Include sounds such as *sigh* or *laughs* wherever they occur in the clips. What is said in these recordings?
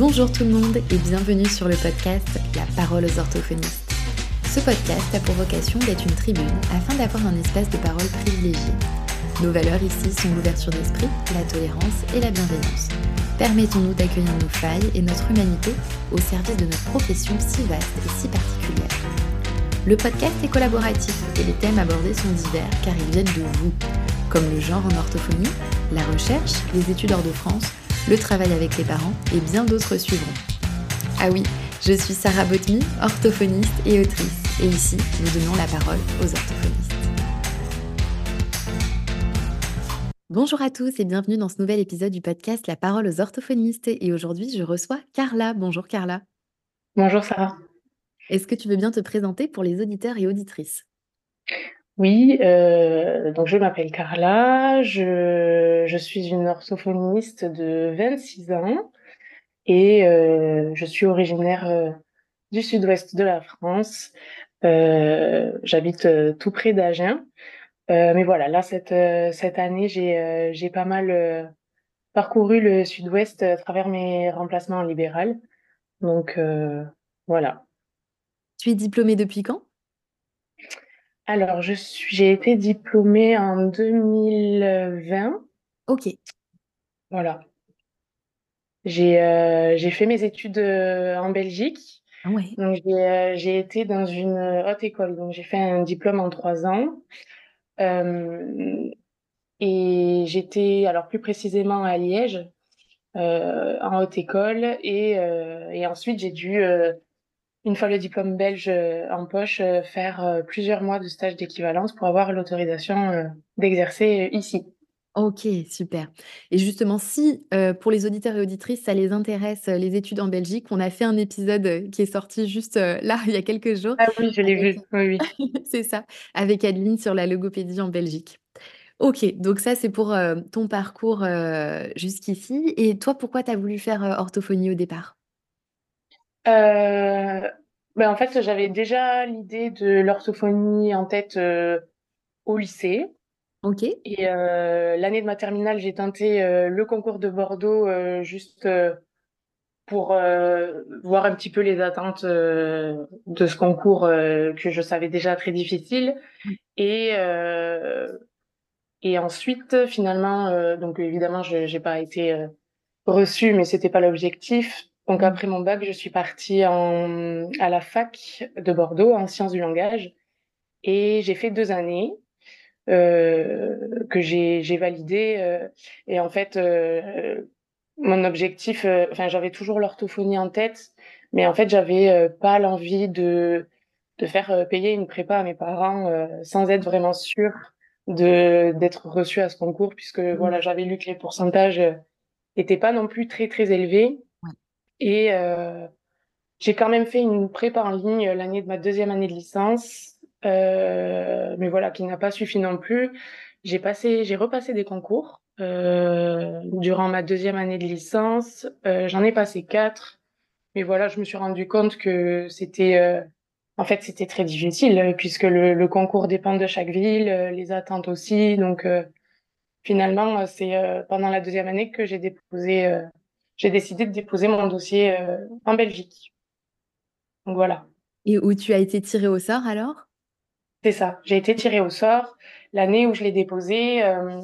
Bonjour tout le monde et bienvenue sur le podcast La parole aux orthophonistes. Ce podcast a pour vocation d'être une tribune afin d'avoir un espace de parole privilégié. Nos valeurs ici sont l'ouverture d'esprit, la tolérance et la bienveillance. Permettons-nous d'accueillir nos failles et notre humanité au service de notre profession si vaste et si particulière. Le podcast est collaboratif et les thèmes abordés sont divers car ils viennent de vous, comme le genre en orthophonie, la recherche, les études hors de France, le travail avec les parents et bien d'autres suivront. Ah oui, je suis Sarah Botmy, orthophoniste et autrice, et ici, nous donnons la parole aux orthophonistes. Bonjour à tous et bienvenue dans ce nouvel épisode du podcast La parole aux orthophonistes. Et aujourd'hui, je reçois Carla. Bonjour Carla. Bonjour Sarah. Est-ce que tu veux bien te présenter pour les auditeurs et auditrices? Oui, euh, donc je m'appelle Carla, je, je, suis une orthophoniste de 26 ans et euh, je suis originaire euh, du sud-ouest de la France. Euh, J'habite euh, tout près d'Agen. Mais voilà, là, cette, cette année, j'ai j'ai pas mal parcouru le sud-ouest à travers mes remplacements en libéral. Donc voilà. Tu es diplômée depuis quand? Alors, je suis, j'ai été diplômée en 2020. Ok. Voilà. J'ai euh, j'ai fait mes études euh, en Belgique. Ah ouais. Donc, j'ai euh, j'ai été dans une haute école. Donc, j'ai fait un diplôme en trois ans. Et j'étais, alors plus précisément à Liège, en haute école. Et, et ensuite, j'ai dû une fois le diplôme belge euh, en poche, euh, faire euh, plusieurs mois de stage d'équivalence pour avoir l'autorisation d'exercer ici. Ok, super. Et justement, si euh, pour les auditeurs et auditrices, ça les intéresse, les études en Belgique, on a fait un épisode qui est sorti juste euh, là, *laughs* il y a quelques jours. Ah oui, je l'ai vu, oui, oui. *laughs* c'est ça, avec Adeline sur la logopédie en Belgique. Ok, donc ça, c'est pour ton parcours jusqu'ici. Et toi, pourquoi tu as voulu faire orthophonie au départ? Euh, ben en fait, j'avais déjà l'idée de l'orthophonie en tête euh, au lycée. Ok. Et euh, l'année de ma terminale, j'ai tenté euh, le concours de Bordeaux euh, juste euh, pour voir un petit peu les attentes de ce concours que je savais déjà très difficile. Et et ensuite, finalement, donc évidemment, je j'ai pas été reçue, mais c'était pas l'objectif. Donc après mon bac, je suis partie en, à la fac de Bordeaux en sciences du langage et j'ai fait deux années euh, que j'ai validé euh, et en fait euh, mon objectif, euh, enfin j'avais toujours l'orthophonie en tête, mais en fait j'avais pas l'envie de de faire payer une prépa à mes parents sans être vraiment sûre de d'être reçue à ce concours puisque mmh. voilà j'avais lu que les pourcentages étaient pas non plus très très élevés et euh, j'ai quand même fait une prépa en ligne l'année de ma deuxième année de licence, euh, mais voilà, qui n'a pas suffi non plus. J'ai passé, j'ai repassé des concours euh, durant ma deuxième année de licence. Euh, J'en ai passé quatre, mais voilà, je me suis rendu compte que c'était, euh, en fait, c'était très difficile puisque le, le, concours dépend de chaque ville, les attentes aussi. Donc finalement, c'est pendant la deuxième année que j'ai déposé j'ai décidé de déposer mon dossier euh, en Belgique. Donc voilà. Et où tu as été tirée au sort alors? C'est ça, j'ai été tirée au sort. L'année où je l'ai déposé, euh,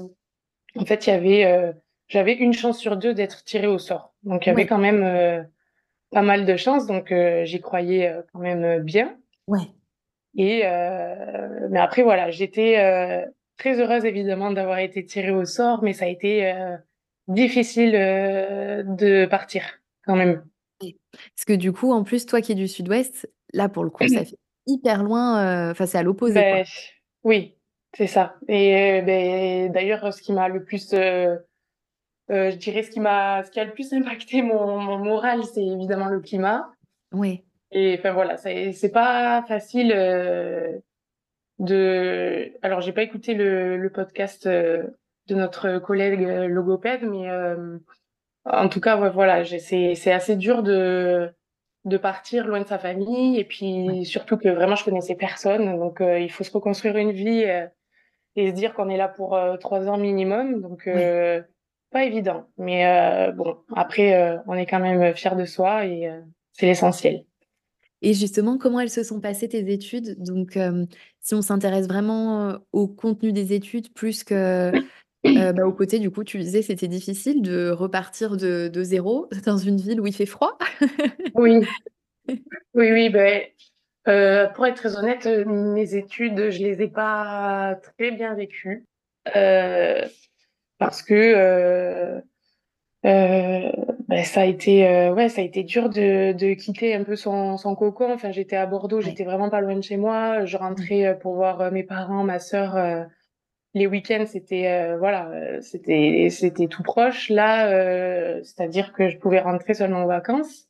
en fait, il y avait, euh, j'avais une chance sur deux d'être tirée au sort. Donc il y avait ouais. quand même euh, pas mal de chance, donc euh, j'y croyais euh, quand même bien. Ouais. Et mais après voilà, j'étais très heureuse évidemment d'avoir été tirée au sort, mais ça a été difficile euh, de partir quand même. Parce que du coup, en plus, toi qui es du sud-ouest, là pour le coup, ça *clears throat* fait hyper loin, enfin euh, c'est à l'opposé. Ben, oui, c'est ça. Et ben, d'ailleurs, ce qui m'a le plus, euh, euh, je dirais ce qui m'a, ce qui a le plus impacté mon, mon moral, c'est évidemment le climat. Oui. Et enfin voilà, c'est pas facile euh, de. Alors j'ai pas écouté le, le podcast de notre collègue euh, logopède, mais euh, en tout cas, ouais, voilà, c'est assez dur de de partir loin de sa famille et puis ouais. surtout que vraiment je connaissais personne, donc euh, il faut se reconstruire une vie euh, et se dire qu'on est là pour euh, trois ans minimum, donc pas évident. Mais bon, après, on est quand même fiers de soi et c'est l'essentiel. Et justement, comment elles se sont passées tes études? Donc, si on s'intéresse vraiment, au contenu des études plus que, heu, bah, au côté du coup, tu disais c'était difficile de repartir de de 0 dans une ville où il fait froid? Oui. *laughs* Oui, oui, beh, heu, pour être très honnête, mes études, je les ai pas très bien vécues, heu, parce que, bah, ça a été, ouais, ça a été dur de de quitter un peu son son cocon. Enfin, j'étais à Bordeaux, j'étais vraiment pas loin de chez moi. Je rentrais, heu, pour voir, mes parents, ma sœur, les week-ends, c'était, heu, voilà, heu, c'était c'était tout proche. Là, heu, c'est-à-dire que je pouvais rentrer seulement en vacances,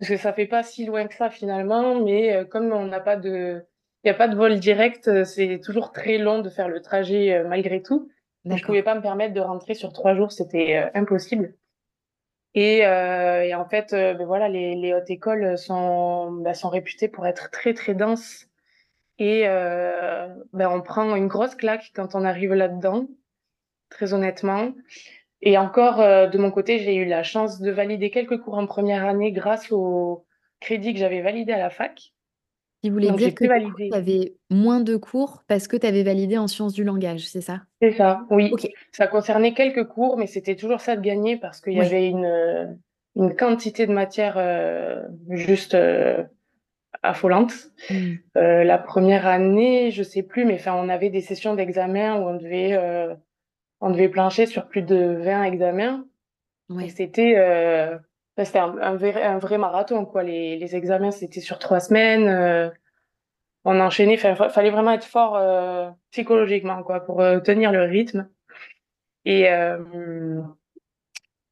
parce que ça fait pas si loin que ça finalement, mais comme on n'a pas de il y a pas de vol direct, c'est toujours très long de faire le trajet, malgré tout. Donc je pouvais pas me permettre de rentrer sur 3 jours, c'était, impossible. Et en fait, beh, voilà, les les hautes écoles sont, bah, sont réputées pour être très, très denses et heu, bah, on prend une grosse claque quand on arrive là-dedans, très honnêtement. Et encore, heu, de mon côté, j'ai eu la chance de valider quelques cours en première année grâce au crédit que j'avais validé à la fac. Voulais Donc j'ai dire que tu avais moins de cours parce que tu avais validé en sciences du langage, c'est ça? C'est ça, oui. OK. Ça concernait quelques cours, mais c'était toujours ça de gagner parce qu'il y avait une, heu, une quantité de matières, heu, juste, affolante. Mmh. Heu, la première année, je sais plus, mais enfin, on avait des sessions d'examen où on devait, heu, on devait plancher sur plus de 20 examens Ouais. c'était, c'était un un vrai un vrai marathon, quoi. Les les examens, c'était sur 3 semaines, on enchaînait, enfin, fa fallait vraiment être fort, psychologiquement, quoi, pour, tenir le rythme et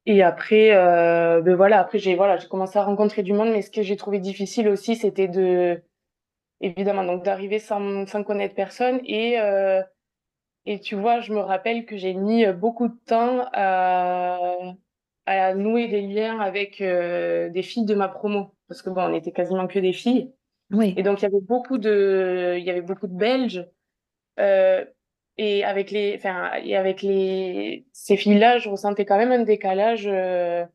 et après, heu, beh, voilà, après j'ai voilà, j'ai commencé à rencontrer du monde, mais ce que j'ai trouvé difficile aussi, c'était de évidemment, donc d'arriver sans sans connaître personne et heu et tu vois, je me rappelle que j'ai mis, beaucoup de temps à à nouer des liens avec, heu, des filles de ma promo. Parce que bon, on était quasiment que des filles et Ouais. donc il y avait beaucoup de il y avait beaucoup de Belges, heu et avec les enfin et avec les ces filles-là, je ressentais quand même un décalage, heu,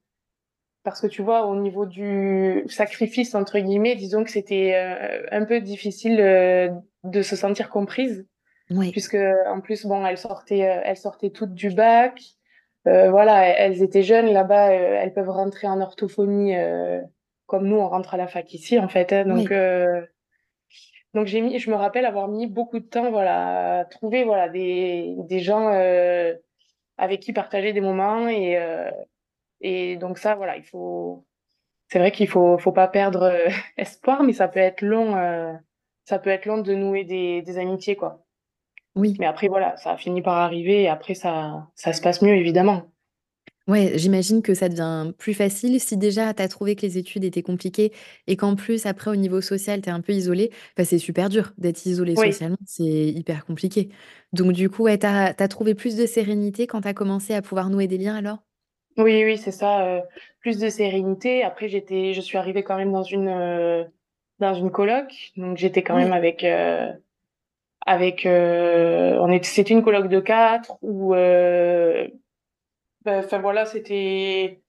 parce que tu vois, au niveau du «sacrifice» entre guillemets, disons que c'était, heu, un peu difficile, heu, de se sentir comprise Ouais. puisque en plus, bon, elles sortaient, heu, elles sortaient toutes du bac, heu, voilà, elles étaient jeunes là-bas, heu, elles peuvent rentrer en orthophonie, comme nous on rentre à la fac ici, en fait, hein, donc Ouais. Donc j'ai mis je me rappelle avoir mis beaucoup de temps, voilà, à trouver, voilà, des des gens, heu, avec qui partager des moments et heu et donc ça, voilà, il faut c'est vrai qu'il faut faut pas perdre, heu, *laughs* espoir, mais ça peut être long, ça peut être long de nouer des des amitiés, quoi. Oui. Mais après voilà, ça a fini par arriver et après ça ça se passe mieux évidemment. Ouais, j'imagine que ça devient plus facile si déjà tu as trouvé que les études étaient compliquées et qu'en plus après au niveau social, tu es un peu isolée, bah, c'est super dur d'être isolée Oui. socialement, c'est hyper compliqué. Donc du coup, ouais, tu as trouvé plus de sérénité quand tu as commencé à pouvoir nouer des liens alors? Oui, oui, c'est ça, heu, plus de sérénité. Après j'étais je suis arrivée quand même dans une, heu, dans une coloc, donc j'étais quand même Ouais. avec, heu, avec, heu, on était c'était une coloc de 4 où, heu, enfin voilà, c'était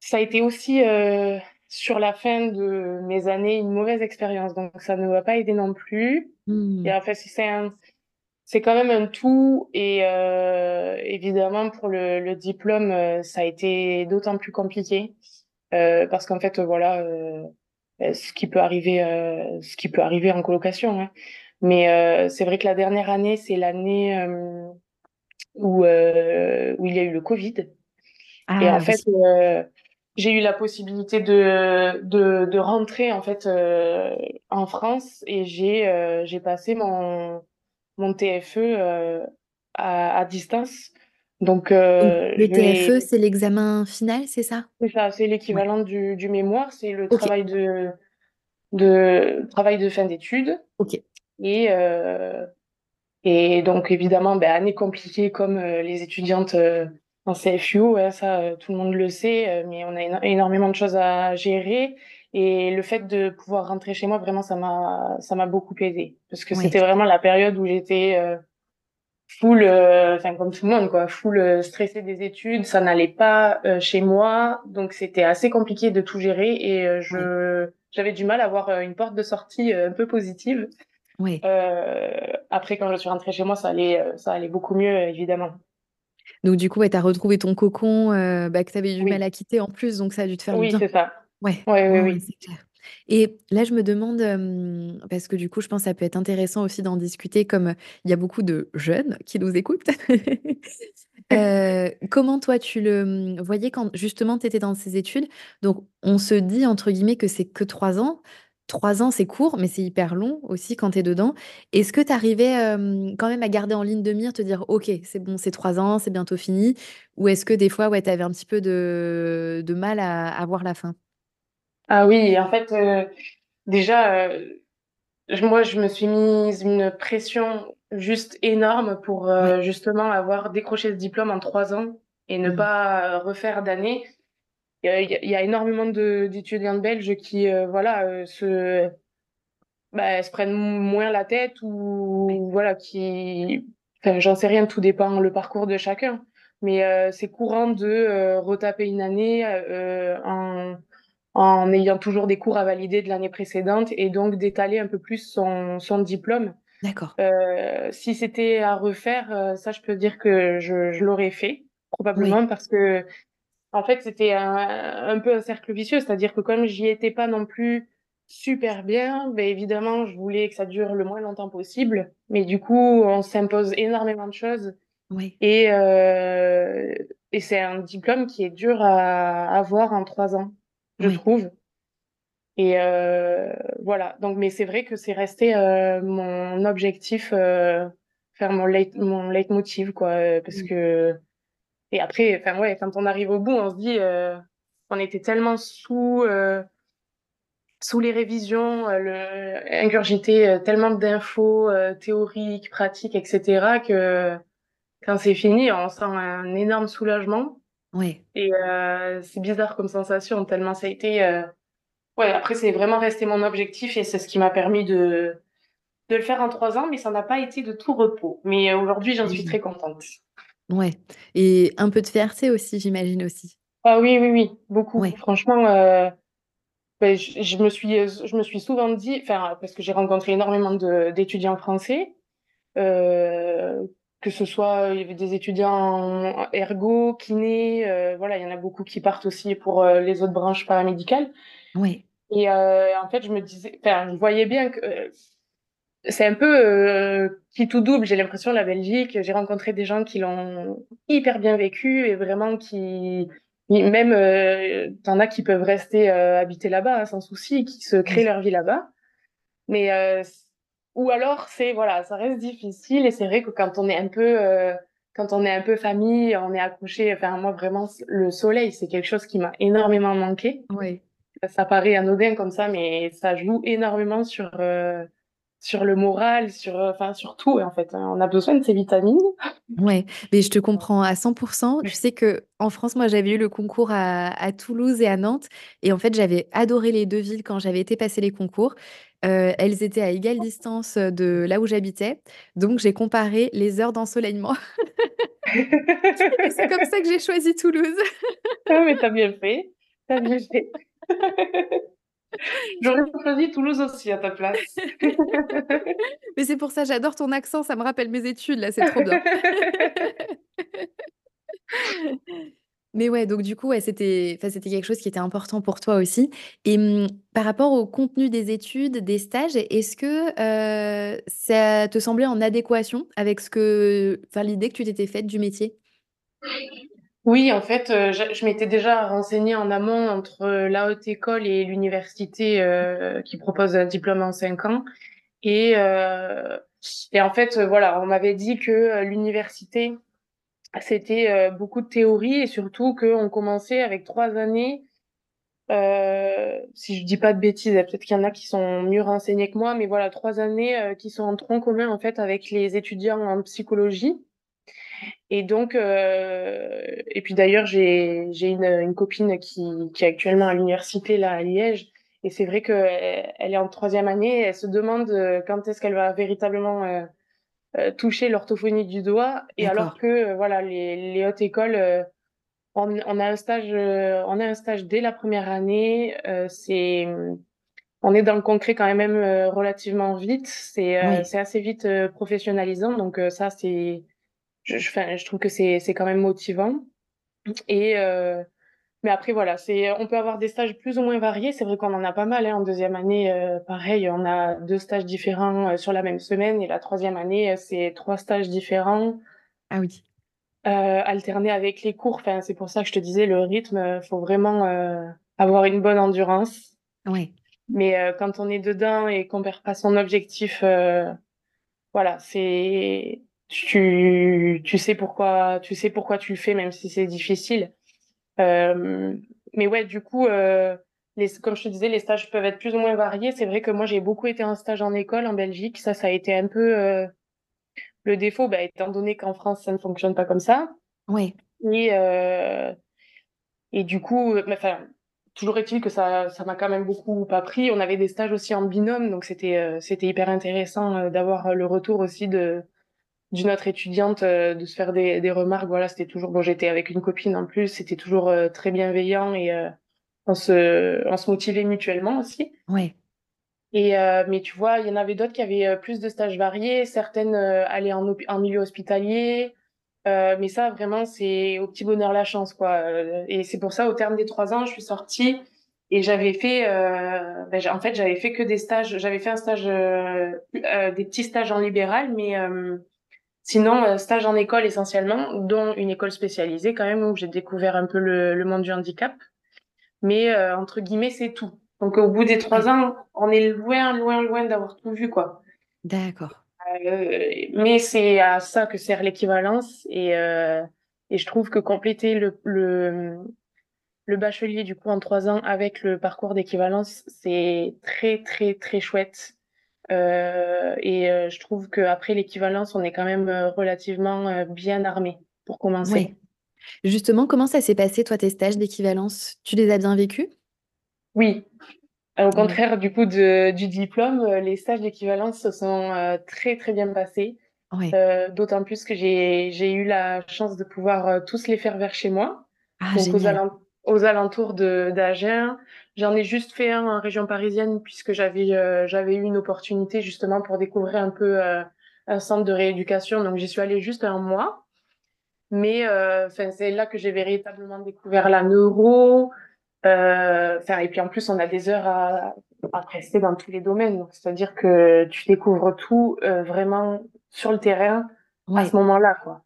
ça a été aussi, heu, sur la fin de mes années, une mauvaise expérience, donc ça ne m'a pas aidée non plus et Mmh. en fait, c'est un C'est quand même un tout et heu, évidemment pour le le diplôme, heu, ça a été d'autant plus compliqué, heu, parce qu'en fait, voilà, heu, heu, ce qui peut arriver, ce qui peut arriver en colocation, hein. Mais c'est vrai que la dernière année, c'est l'année, où, heu, où il y a eu le covid et en Ah fait, oui. heu, j'ai eu la possibilité de de de rentrer en fait, heu, en France et j'ai, j'ai passé mon mon TFE, à à distance. Donc le TFE, c'est l'examen final, c'est ça? c'est ça, c'est Ouais. l'équivalent du du mémoire, c'est le travail de de travail de fin d'études OK. et et donc évidemment, bah, année compliquée comme, heu, les étudiantes, heu, en CFUO, ouais, ça, heu, tout le monde le sait, mais on a éno énormément de choses à gérer. Et le fait de pouvoir rentrer chez moi, vraiment, ça m'a ça m'a beaucoup aidée. Parce que c'était vraiment la période où j'étais, heu full, enfin comme tout le monde quoi, full stressé des études, ça n'allait pas chez moi, donc c'était assez compliqué de tout gérer. Et je j'avais du mal à avoir une porte de sortie un peu positive. Oui. après quand je suis rentrée chez moi, ça allait ça allait beaucoup mieux évidemment. Donc du coup, ouais, tu as retrouvé ton cocon, bah, que tu avais du Oui. mal à quitter en plus, donc ça a dû te faire du Oui, bien. c'est ça. Ouais, Ouais, oui, oui. c'est clair. Et là, je me demande, parce que du coup, je pense ça peut être intéressant aussi d'en discuter comme il y a beaucoup de jeunes qui nous écoutent. *laughs* Comment toi tu le, voyais quand justement tu étais dans ces études? Donc on se dit entre guillemets que c'est que 3 ans. 3 ans, c'est court, mais c'est hyper long aussi quand tu es dedans. Est-ce que tu arrivais, quand même à garder en ligne de mire, te dire: «OK, c'est bon, c'est 3 ans, c'est bientôt fini»? Ou est-ce que des fois, ouais, tu avais un petit peu de de mal à à voir la fin? Ah oui, en fait, déjà, moi, je me suis mise une pression juste énorme pour, Ouais. justement avoir décroché ce diplôme en 3 ans et ne Mmh. pas refaire d'année. Il y a y énormément de d'étudiantes belges qui, heu, voilà, heu, se bah, se prennent moins la tête ou voilà, qui enfin, j'en sais rien, tout dépend le parcours de chacun. Mais, heu, c'est courant de, retaper une année, en en ayant toujours des cours à valider de l'année précédente et donc d'étaler un peu plus son son diplôme. D'accord. Si c'était à refaire, ça, je peux dire que je je l'aurais fait, Oui. probablement parce qu'en fait, c'était un un peu un cercle vicieux. C'est-à-dire que comme j'y étais pas non plus super bien, beh, évidemment, je voulais que ça dure le moins longtemps possible. Mais du coup, on s'impose énormément de choses Oui. et heu et c'est un diplôme qui est dur à avoir en 3 ans, je Oui. trouve. Et heu, voilà, donc mais c'est vrai que c'est resté, heu, mon objectif, faire mon leit mon leitmotiv quoi, parce que et après, enfin, ouais, quand on arrive au bout, on se dit, heu, on était tellement sous, heu sous les révisions, heu, le ingurgité, heu, tellement d'infos, théoriques, pratiques et cetera que quand c'est fini, on sent un énorme soulagement Ouais. et c'est bizarre comme sensation tellement ça a été, ouais, après c'est vraiment resté mon objectif et c'est ce qui m'a permis de de le faire en 3 ans, mais ça n'a pas été de tout repos. Mais aujourd'hui, j'en suis Oui. très contente. Ouais et un peu de fierté aussi, j'imagine aussi? Ah oui, oui, oui, beaucoup. Ouais. Franchement, heu, beh, je je me suis, heu, je me suis souvent dit parce que j'ai rencontré énormément d'étudiants français, heu, que ce soit, il y avait des étudiants en ergo, kiné, voilà, il y en a beaucoup qui partent aussi pour, les autres branches paramédicales Ouais. et en fait, je me disais je voyais bien que, c'est un peu, heu, qui tout double. J'ai l'impression la Belgique, j'ai rencontré des gens qui l'ont hyper bien vécu et vraiment qui même, heu, tu en as qui peuvent rester, heu, habiter là-bas, hein, sans souci, qui se créent Oui. leur vie là-bas. Mais, heu, c ou alors c'est voilà, ça reste difficile et c'est vrai que quand on est un peu, heu, quand on est un peu famille, on est accroché enfin moi vraiment le soleil, c'est quelque chose qui m'a énormément manqué. Ouais. Ça paraît anodin comme ça, mais ça joue énormément sur, heu, sur le moral, sur, heu, enfin sur tout en fait, hein. On a besoin de ces vitamines. Ouais, mais je te comprends à 100 %. Tu sais qu'en France, moi, j'avais eu le concours à à Toulouse et à Nantes et en fait, j'avais adoré les 2 villes quand j'avais été passer les concours. Heu, elles étaient à égale distance, de là où j'habitais, donc j'ai comparé les heures d'ensoleillement *laughs* c'est comme ça que j'ai choisi Toulouse. Ah mais tu as bien fait, tu as bien fait. *laughs* J'aurais choisi Toulouse aussi à ta place. *laughs* Mais c'est pour ça, j'adore ton accent, ça me rappelle mes études là, c'est trop bien. *laughs* Mais ouais, donc du coup, ouais, c'était quelque chose qui était important pour toi aussi et mmh, par rapport au contenu des études, des stages, est-ce que, heu, ça te semblait en adéquation avec ce que enfin, l'idée que tu t'étais faite du métier? Oui, en fait, heu, je m'étais déjà renseignée en amont entre la haute école et l'université, heu, qui propose un diplôme en 5 ans. Et heu et en fait, voilà, on m'avait dit que, l'université, c'était, beaucoup de théorie et surtout qu'on commençait avec 3 années, si je dis pas de bêtises, peut-être qu'il y en a qui sont mieux renseignés que moi, mais voilà, 3 années, qui sont en tronc commun, en fait, avec les étudiants en psychologie et donc heu et puis d'ailleurs, j'ai une une copine qui qui est actuellement à l'université, là, à Liège et c'est vrai qu'elle elle est en 3e année et elle se demande, heu, quand est-ce qu'elle va véritablement, heu toucher l'orthophonie du doigt. Et alors que voilà, les, les hautes écoles, on, on, a un stage, on a un stage dès la première année. c'est on est dans le concret quand même relativement vite. C'est c'est assez vite professionnalisant. Donc ça, c'est je, je, je, trouve que c'est c'est quand même motivant. Et euh, mais après voilà, c'est on peut avoir des stages plus ou moins variés. C'est vrai qu'on en a pas mal. Hein. En deuxième année, euh, pareil, on a deux stages différents euh, sur la même semaine. Et la troisième année, euh, c'est trois stages différents. Ah oui. alternés avec les cours. Enfin, c'est pour ça que je te disais le rythme. Faut vraiment avoir une bonne endurance. Oui. Mais quand on est dedans et qu'on perd pas son objectif, voilà, c'est tu, tu sais pourquoi, tu sais pourquoi tu le fais, même si c'est difficile. Euh, mais ouais, du coup, euh, les, comme je te disais, les stages peuvent être plus ou moins variés. C'est vrai que moi, j'ai beaucoup été en stage en école en Belgique. Ça, ça a été un peu euh, le défaut, bah, étant donné qu'en France, ça ne fonctionne pas comme ça. Oui. Et, et du coup, enfin, toujours est-il que ça, ça m'a quand même beaucoup appris. On avait des stages aussi en binôme, donc c'était, c'était hyper intéressant d'avoir le retour aussi de d'une autre étudiante euh, de se faire des, des remarques. Voilà, c'était toujours bon. J'étais avec une copine en plus, c'était toujours euh, très bienveillant et euh, on se on se motivait mutuellement aussi. Oui. Et mais tu vois, il y en avait d'autres qui avaient plus de stages variés. Certaines allaient en, en milieu hospitalier. mais ça, vraiment, c'est au petit bonheur la chance, quoi. Et c'est pour ça, au terme des trois ans, je suis sortie et j'avais fait, ben, en fait, j'avais fait que des stages. J'avais fait un stage, des petits stages en libéral, mais Sinon, euh, stage en école essentiellement, dont une école spécialisée quand même, où j'ai découvert un peu le, le, monde du handicap. Mais euh, entre guillemets, c'est tout. Donc au bout des trois ans, on est loin, loin, loin d'avoir tout vu, quoi. D'accord. Euh, mais c'est à ça que sert l'équivalence. Et, euh, et je trouve que compléter le, le, le bachelier, du coup, en trois ans avec le parcours d'équivalence, c'est très, très, très chouette. Euh, et euh, je trouve qu'après l'équivalence, on est quand même euh, relativement bien armé pour commencer. Oui. Justement, comment ça s'est passé, toi, tes stages d'équivalence? Tu les as bien vécus? Oui. Au contraire, du coup, de, du diplôme, les stages d'équivalence se sont très, très bien passés. Oui. D'autant plus que j'ai eu la chance de pouvoir tous les faire vers chez moi. Ah, Donc, aux, aux alentours d'Agen, J'en ai juste fait un en région parisienne puisque j'avais euh, j'avais eu une opportunité justement pour découvrir un peu euh, un centre de rééducation. Donc j'y suis allée juste un mois. Mais euh, c'est là que j'ai véritablement découvert la neuro. Enfin et puis en plus on a des heures à, à prester dans tous les domaines. Donc c'est-à-dire que tu découvres tout vraiment sur le terrain à ce moment-là quoi.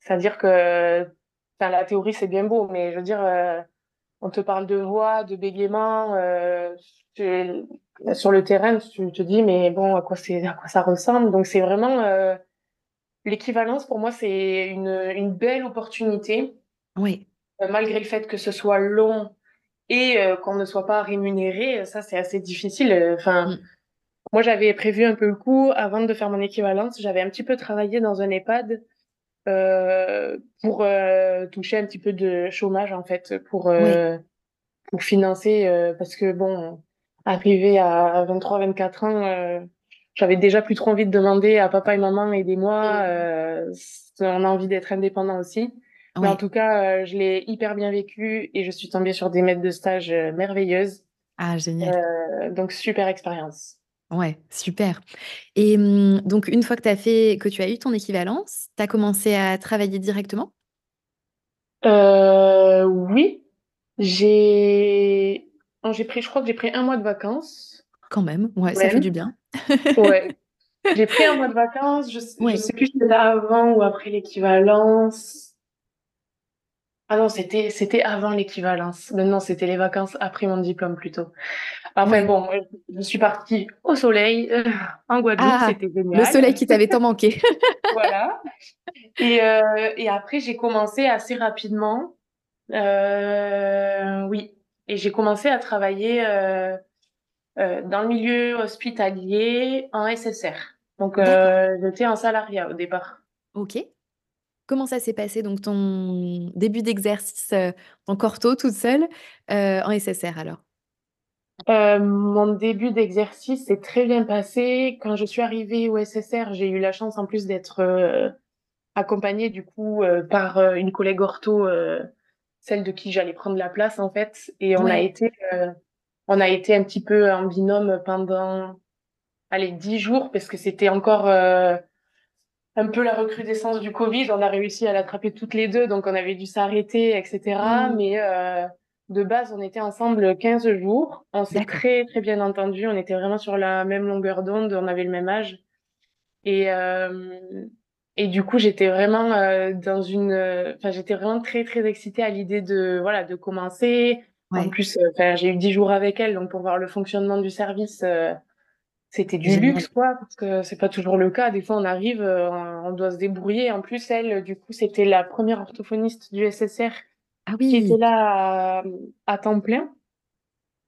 C'est-à-dire que la théorie c'est bien beau, mais je veux dire on te parle de voix, de bégaiement. Euh, sur le terrain, tu te dis, mais bon, à quoi, c'est, à quoi ça ressemble? Donc, c'est vraiment euh, l'équivalence, pour moi, c'est une, une belle opportunité. Oui. Euh, malgré le fait que ce soit long et qu'on ne soit pas rémunéré, ça, c'est assez difficile. Enfin, mm. moi, j'avais prévu un peu le coup avant de faire mon équivalence. J'avais un petit peu travaillé dans un EHPAD pour euh, toucher un petit peu de chômage en fait pour euh, pour financer parce que bon arrivé à 23 24 ans j'avais déjà plus trop envie de demander à papa et maman aidez-moi on a envie d'être indépendant aussi. Mais en tout cas je l'ai hyper bien vécu et je suis tombée sur des maîtres de stage merveilleuses. Ah génial. Donc super expérience Ouais, super. Et mmh, donc une fois que tu as fait que tu as eu ton équivalence, tu as commencé à travailler directement? Euh, oui. J'ai j'ai pris je crois que j'ai pris un mois de vacances. Quand même, ouais, ça fait du bien. Ouais. J'ai prit un mois de *laughs* vacances, je je sais plus si c'était avant ou après l'équivalence. Ah non, c'était c'était avant l'équivalence. Non, c'était les vacances après mon diplôme plutôt. Enfin bon, je suis partie au soleil euh, en Guadeloupe, ah, c'était génial. Le soleil qui t'avait tant manqué. *laughs* voilà. Et, euh, et après, j'ai commencé assez rapidement. Euh, oui. Et j'ai commencé à travailler euh, euh, dans le milieu hospitalier en SSR. Donc, euh, j'étais en salariat au départ. Ok. Comment ça s'est passé, donc ton début d'exercice, ton corto toute seule, en SSR alors? Euh, mon début d'exercice s'est très bien passé. Quand je suis arrivée au SSR, j'ai eu la chance en plus d'être euh, accompagnée du coup euh, par euh, une collègue ortho, euh, celle de qui j'allais prendre la place en fait. Et on a été, euh, on a été un petit peu en binôme pendant, allez, dix jours parce que c'était encore euh, un peu la recrudescence du Covid. On a réussi à l'attraper toutes les deux, donc on avait dû s'arrêter, etc. Hmm, Mais euh, de base, on était ensemble 15 jours. On s'est très, très bien entendus. On était vraiment sur la même longueur d'onde. On avait le même âge. Et, euh, et du coup, j'étais vraiment euh, dans une... euh, Enfin, j'étais vraiment très, très excitée à l'idée de, voilà, de commencer. En plus, euh, j'ai eu 10 jours avec elle, donc pour voir le fonctionnement du service... euh, c'était du luxe, quoi, parce que c'est pas toujours le cas. Des fois, on arrive, euh, on doit se débrouiller. En plus, elle, du coup, c'était la première orthophoniste du SSR Ah qui était là à, à temps plein.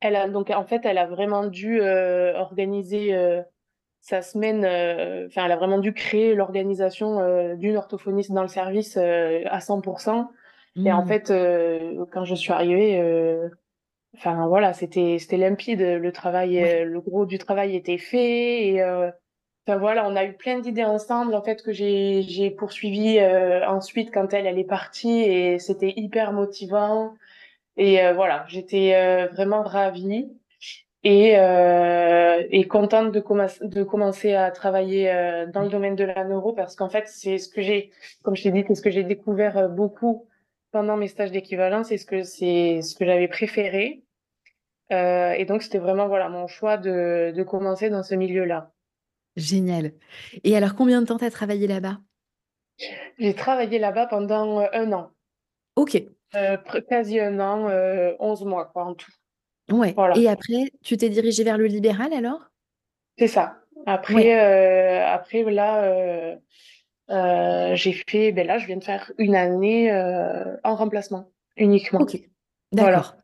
Elle a, donc, en fait, elle a vraiment dû euh, organiser euh, sa semaine, euh, enfin, elle a vraiment dû créer l'organisation euh, d'une orthophoniste dans le service euh, à 100%. Et en Hmm, fait, euh, quand je suis arrivée, euh, Enfin voilà, c'était c'était limpide. Le travail, ouais, euh, le gros du travail était fait et euh, enfin voilà, on a eu plein d'idées ensemble en fait que j'ai j'ai poursuivi euh, ensuite quand elle elle est partie et c'était hyper motivant et euh, voilà, j'étais euh, vraiment ravie et euh, et contente de commencer de commencer à travailler euh, dans le domaine de la neuro parce qu'en fait c'est ce que j'ai comme je t'ai dit c'est ce que j'ai découvert beaucoup pendant mes stages d'équivalence c'est ce que c'est ce que j'avais préféré euh, et donc, c'était vraiment voilà mon choix de, de commencer dans ce milieu-là. génial. Et alors, combien de temps t'as travaillé là-bas? J'ai travaillé là-bas pendant euh, un an, Ok, euh, quasi un an, euh, 11 mois quoi, en tout. ouais. Voilà, Et après, tu t'es dirigée vers le libéral alors? c'est ça. Après, après là, j'ai fait, ben là, je viens de faire une année en remplacement uniquement. ok, Voilà.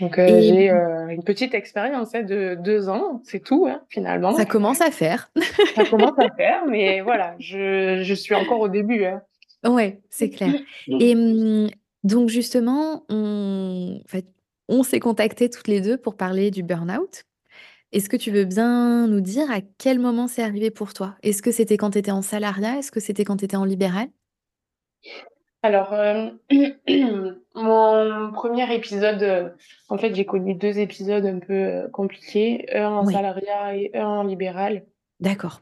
Donc, euh, Et j'ai euh, une petite expérience hein, de deux ans, c'est tout, hein, finalement. ça commence à faire. *laughs* Ça commence à faire, mais voilà, je, je suis encore au début. Hein. Ouais, c'est clair. Et hum, donc justement, on, en fait, on s'est contactés toutes les deux pour parler du burn-out. Est-ce que tu veux bien nous dire à quel moment c'est arrivé pour toi? Est-ce que c'était quand tu étais en salariat? Est-ce que c'était quand tu étais en libéral? Alors, euh, *clears throat* mon premier épisode, euh, en fait, j'ai connu deux épisodes un peu euh, compliqués, un en Oui, salariat et un en libéral. d'accord.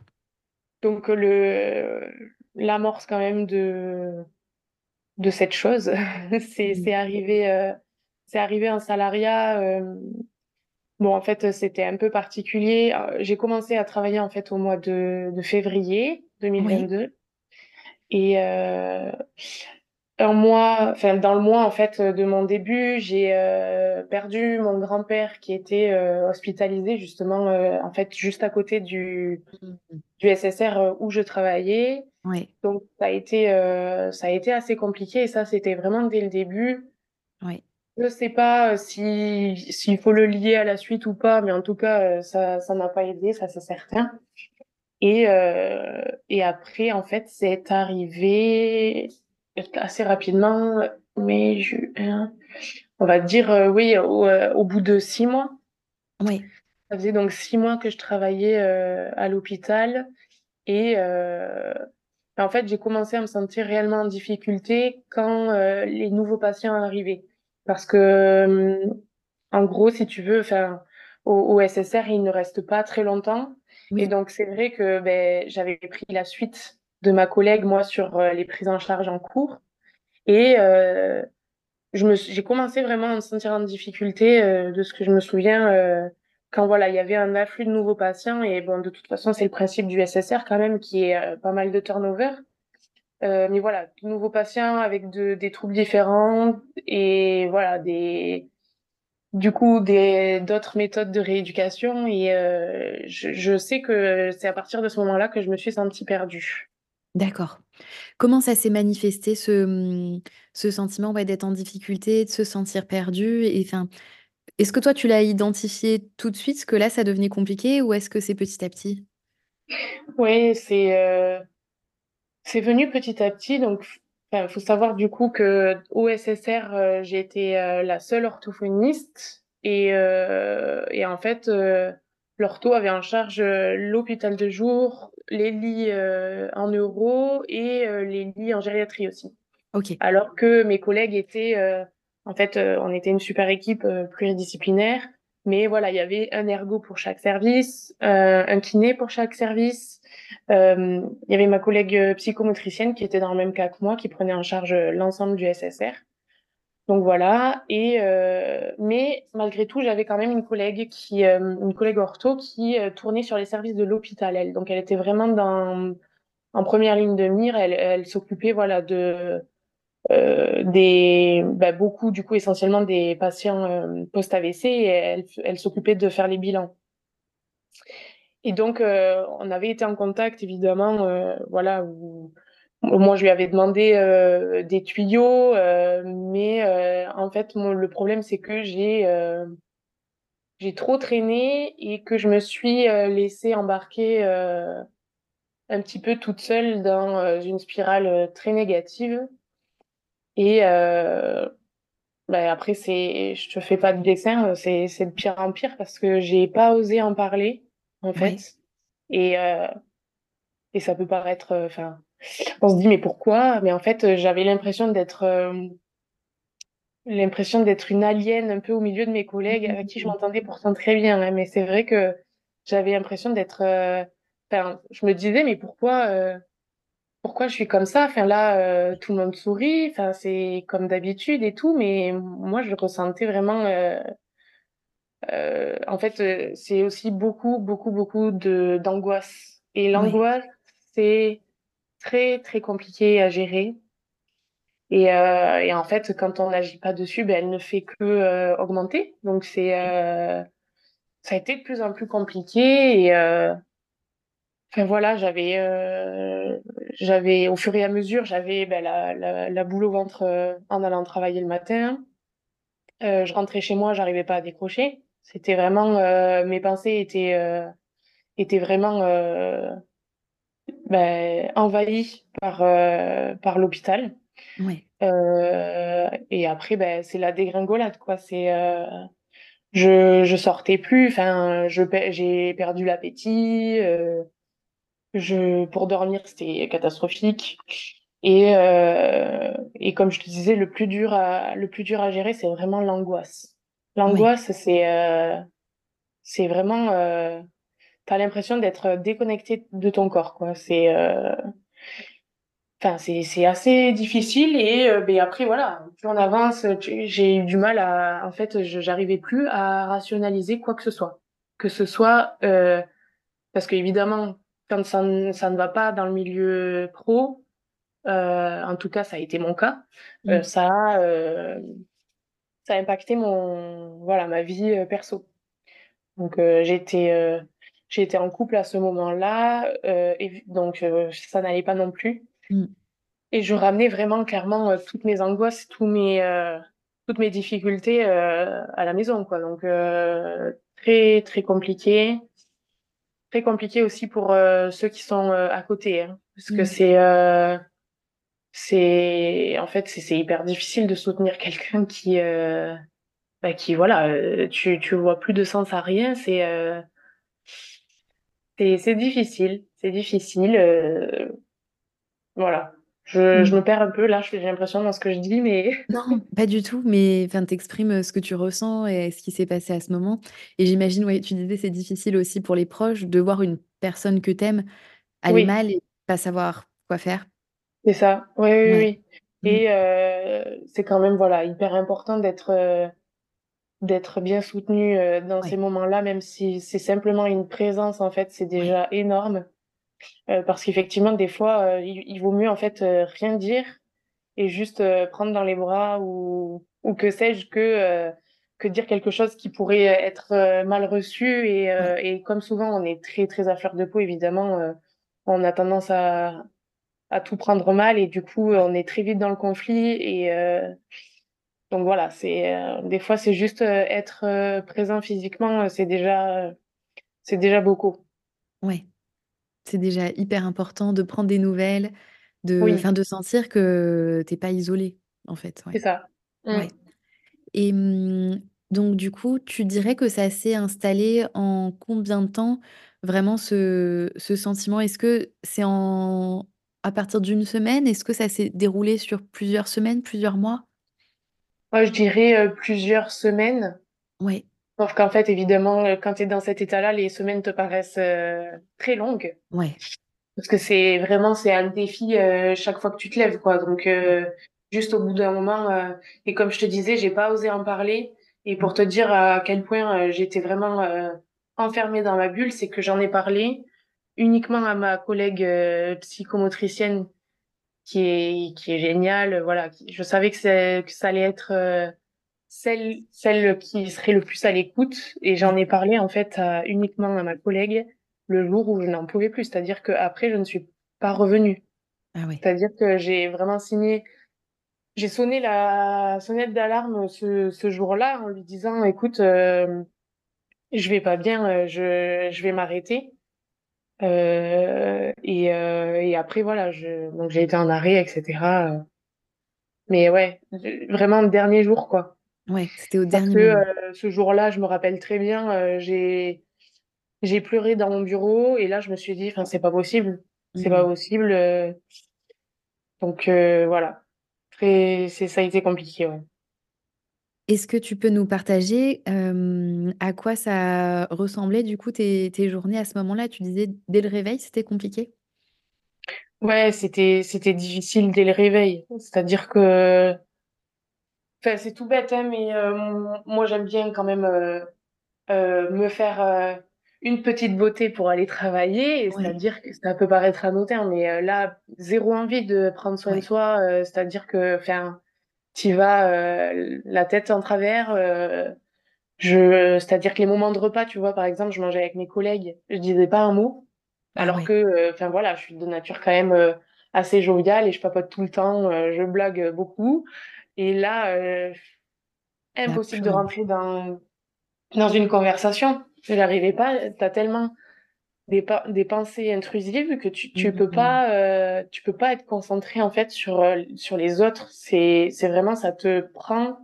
Donc, le l'amorce quand même de de cette chose, *laughs* c'est Mm. c'est arrivé c'est arrivé en salariat. bon, en fait, c'était un peu particulier. J'ai commencé à travailler en fait au mois de de février Oui, 2022 et un mois, enfin dans le mois en fait de mon début, j'ai euh, perdu mon grand-père qui était euh, hospitalisé justement euh, en fait juste à côté du Mm. du SSR euh, où je travaillais. oui, Donc ça a été euh, ça a été assez compliqué et ça c'était vraiment dès le début. oui, Je sais pas euh, si s'il faut le lier à la suite ou pas, mais en tout cas euh, ça ça n'a pas aidé, ça c'est certain. Et euh, et après en fait c'est arrivé assez rapidement, mai, juin, on va dire, euh, oui, au, euh, au bout de six mois. oui, Ça faisait donc six mois que je travaillais euh, à l'hôpital et en fait, j'ai commencé à me sentir réellement en difficulté quand les nouveaux patients arrivaient. Parce que, en gros, si tu veux, enfin, au, au SSR, il ne reste pas très longtemps. Et donc, c'est vrai que ben, j'avais pris la suite de ma collègue, moi, sur euh, les prises en charge en cours. Et euh, j'ai commencé vraiment à me sentir en difficulté euh, de ce que je me souviens quand voilà, il y avait un afflux de nouveaux patients et bon, de toute façon, c'est le principe du SSR quand même qui est pas mal de turnover. Mais voilà, de nouveaux patients avec de, des troubles différents et voilà, des du coup des d'autres méthodes de rééducation et je, je sais que c'est à partir de ce moment-là que je me suis sentie perdue. D'accord. Comment ça s'est manifesté ce, mmh, sentiment, d'être en difficulté, de se sentir perdu enfin, est-ce que toi tu l'as identifié tout de suite, que là ça devenait compliqué ou est-ce que c'est petit à petit? Oui, c'est euh, C'est venu petit à petit, donc il faut savoir du coup que au SSR, euh, j'ai été euh, la seule orthophoniste et, et en fait, l'ortho avait en charge l'hôpital de jour, les lits en neuro et les lits en gériatrie aussi. Ok. Alors que mes collègues étaient, en fait, on était une super équipe pluridisciplinaire, mais voilà, il y avait un ergo pour chaque service, un kiné pour chaque service. il y avait ma collègue psychomotricienne qui était dans le même cas que moi, qui prenait en charge l'ensemble du SSR. Donc voilà. Et euh, mais malgré tout, j'avais quand même une collègue qui, euh, une collègue ortho qui euh, tournait sur les services de l'hôpital. Elle, donc elle était vraiment dans en première ligne de mire. Elle, elle s'occupait voilà de des bah, beaucoup du coup essentiellement des patients post AVC et elle, elle s'occupait de faire les bilans. Et donc on avait été en contact évidemment voilà où moi, je lui avais demandé euh, des tuyaux, euh, mais euh, en fait, le problème, c'est que j'ai j'ai trop traîné et que je me suis laissée embarquer un petit peu toute seule dans une spirale très négative. Et ben après, c'est, je te fais pas de dessin, c'est c'est de pire en pire parce que j'ai pas osé en parler en fait. Et et ça peut paraître, enfin on se dit mais pourquoi? Mais en fait, euh, j'avais l'impression d'être euh, l'impression d'être une alien un peu au milieu de mes collègues avec qui je m'entendais pourtant très bien. Hein, mais c'est vrai que j'avais l'impression d'être. Euh, enfin, je me disais mais pourquoi pourquoi je suis comme ça? Enfin là, tout le monde sourit. Enfin c'est comme d'habitude et tout, mais moi je ressentais vraiment. en fait, c'est aussi beaucoup beaucoup beaucoup de d'angoisse. Et l'angoisse, c'est très très compliqué à gérer. Et, euh, et en fait, quand on n'agit pas dessus, ben, elle ne fait que euh, augmenter. Donc c'est euh, ça a été de plus en plus compliqué. Et enfin voilà, j'avais j'avais au fur et à mesure, j'avais ben, la, la, la, boule au ventre en allant travailler le matin. je rentrais chez moi, j'arrivais pas à décrocher. C'était vraiment mes pensées étaient étaient vraiment ben, envahi par, euh, par l'hôpital. Ouais. Euh, et après, ben, c'est la dégringolade, quoi. C'est, euh, je, je sortais plus. Enfin, je, j'ai perdu l'appétit. Euh, je, pour dormir, c'était catastrophique. Et, euh, et comme je te disais, le plus dur à, le plus dur à gérer, c'est vraiment l'angoisse. L'angoisse, c'est, euh, c'est vraiment, t'as l'impression d'être déconnecté de ton corps, quoi. C'est, euh... enfin, c'est, c'est assez difficile et euh, ben après voilà, plus on avance, j'ai eu du mal à, en fait, j'arrivais plus à rationaliser quoi que ce soit, que ce soit euh... parce que évidemment, quand ça, ça ne va pas dans le milieu pro, euh, en tout cas, ça a été mon cas, euh, mmh. ça, a, ça a impacté mon, voilà, ma vie perso. Donc j'étais été en couple à ce moment-là, euh, et donc euh, ça n'allait pas non plus. Mm. Et je ramenais vraiment clairement euh, toutes mes angoisses, tous mes, euh, toutes mes difficultés à la maison, quoi. Donc très très compliqué, très compliqué aussi pour ceux qui sont à côté, hein, parce que mm. c'est c'est en fait c'est hyper difficile de soutenir *laughs* quelqu'un qui bah, qui voilà tu tu vois plus de sens à rien c'est c'est difficile, c'est difficile. Euh, voilà. Je, je, mm. me perds un peu là, j'ai l'impression dans ce que je dis, mais. *laughs* Non, pas du tout, mais enfin, t'exprimes euh, ce que tu ressens et ce qui s'est passé à ce moment. Et j'imagine, ouais, tu disais, c'est difficile aussi pour les proches de voir une personne que t'aimes aller mal et pas savoir quoi faire. C'est ça, oui, oui, oui. Mm. Et euh, c'est quand même, voilà, hyper important d'être. Euh, d'être bien soutenu euh, dans ces moments-là, même si c'est simplement une présence, en fait, c'est déjà énorme. Euh, parce qu'effectivement, des fois, euh, il, vaut mieux en fait rien dire et juste prendre dans les bras ou, ou que sais-je que que dire quelque chose qui pourrait être mal reçu et, et comme souvent on est très très à fleur de peau évidemment on a tendance à à tout prendre mal et du coup on est très vite dans le conflit et donc voilà, c'est euh, des fois c'est juste euh, être euh, présent physiquement, c'est déjà c'est déjà beaucoup. Ouais. C'est déjà hyper important de prendre des nouvelles, de enfin de sentir que t'es pas isolé en fait, C'est ça. Mmh. Ouais. Et mmh, Donc du coup, tu dirais que ça s'est installé en combien de temps vraiment ce ce sentiment? Est-ce que c'est en à partir d'une semaine? Est-ce que ça s'est déroulé sur plusieurs semaines, plusieurs mois? Moi, je dirais, heu, plusieurs semaines. Ouais. Sauf qu'en fait, évidemment, heu, quand tu es dans cet état-là, les semaines te paraissent, heu, très longues. Ouais. Parce que c'est vraiment c'est un défi, chaque fois que tu te lèves, quoi. Donc, juste au bout d'un moment, et comme je te disais, j'ai pas osé en parler et pour te dire à quel point, j'étais vraiment, enfermée dans ma bulle, c'est que j'en ai parlé uniquement à ma collègue, psychomotricienne qui est qui est géniale, voilà, qui je savais que que ça allait être, heu, celle celle qui serait le plus à l'écoute et j'en ai parlé, en fait, à uniquement à ma collègue le jour où je n'en pouvais plus. C'est-à-dire qu'après, je ne suis pas revenue. Ah. C'est-à-dire que j'ai vraiment signé j'ai sonné la sonnette d'alarme ce ce jour-là en lui disant: «Écoute, hem, je vais pas bien, heu, je je vais m'arrêter». Et et après voilà, je donc j'ai été en arrêt et cetera, heu mais ouais, vraiment le dernier jour, quoi. Ouais, c'était au Parce dernier que, moment. heu, ce jour-là, je me rappelle très bien, heu, j'ai j'ai pleuré dans mon bureau et là, je me suis dit: «Enfin, c'est pas possible, c'est pas Mmh. possible», donc voilà. Très c'est ça a été compliqué, ouais. Est-ce que tu peux nous partager, à quoi ça ressemblait du coup tes tes journées à ce moment-là? Tu disais dès le réveil, c'était compliqué? Ouais, c'était c'était difficile dès le réveil. C'est-à-dire que enfin, c'est tout bête, hein, mais heu, m moi, j'aime bien quand même, heu heu, me faire, heu, une petite beauté pour aller travailler. C'est-à-dire que ça peut paraître anodin, mais heu, là, zéro envie de prendre soin de soi, heu, c'est-à-dire que enfin, tu vas, la tête en travers, je c'est-à-dire que les moments de repas, tu vois, par exemple, je mangeais avec mes collègues, je disais pas un mot, alors ouais, que, heu, enfin voilà, je suis de nature quand même, heu, assez joviale et je papote tout le temps, heu, je blague, beaucoup et là, impossible de rentrer dans dans une conversation. Je n'arrivais pas, tu as tellement des des pensées intrusives que tu tu peux Mmh. pas, heu, tu peux pas être concentré en fait sur, sur les autres. C'est c'est vraiment ça te prend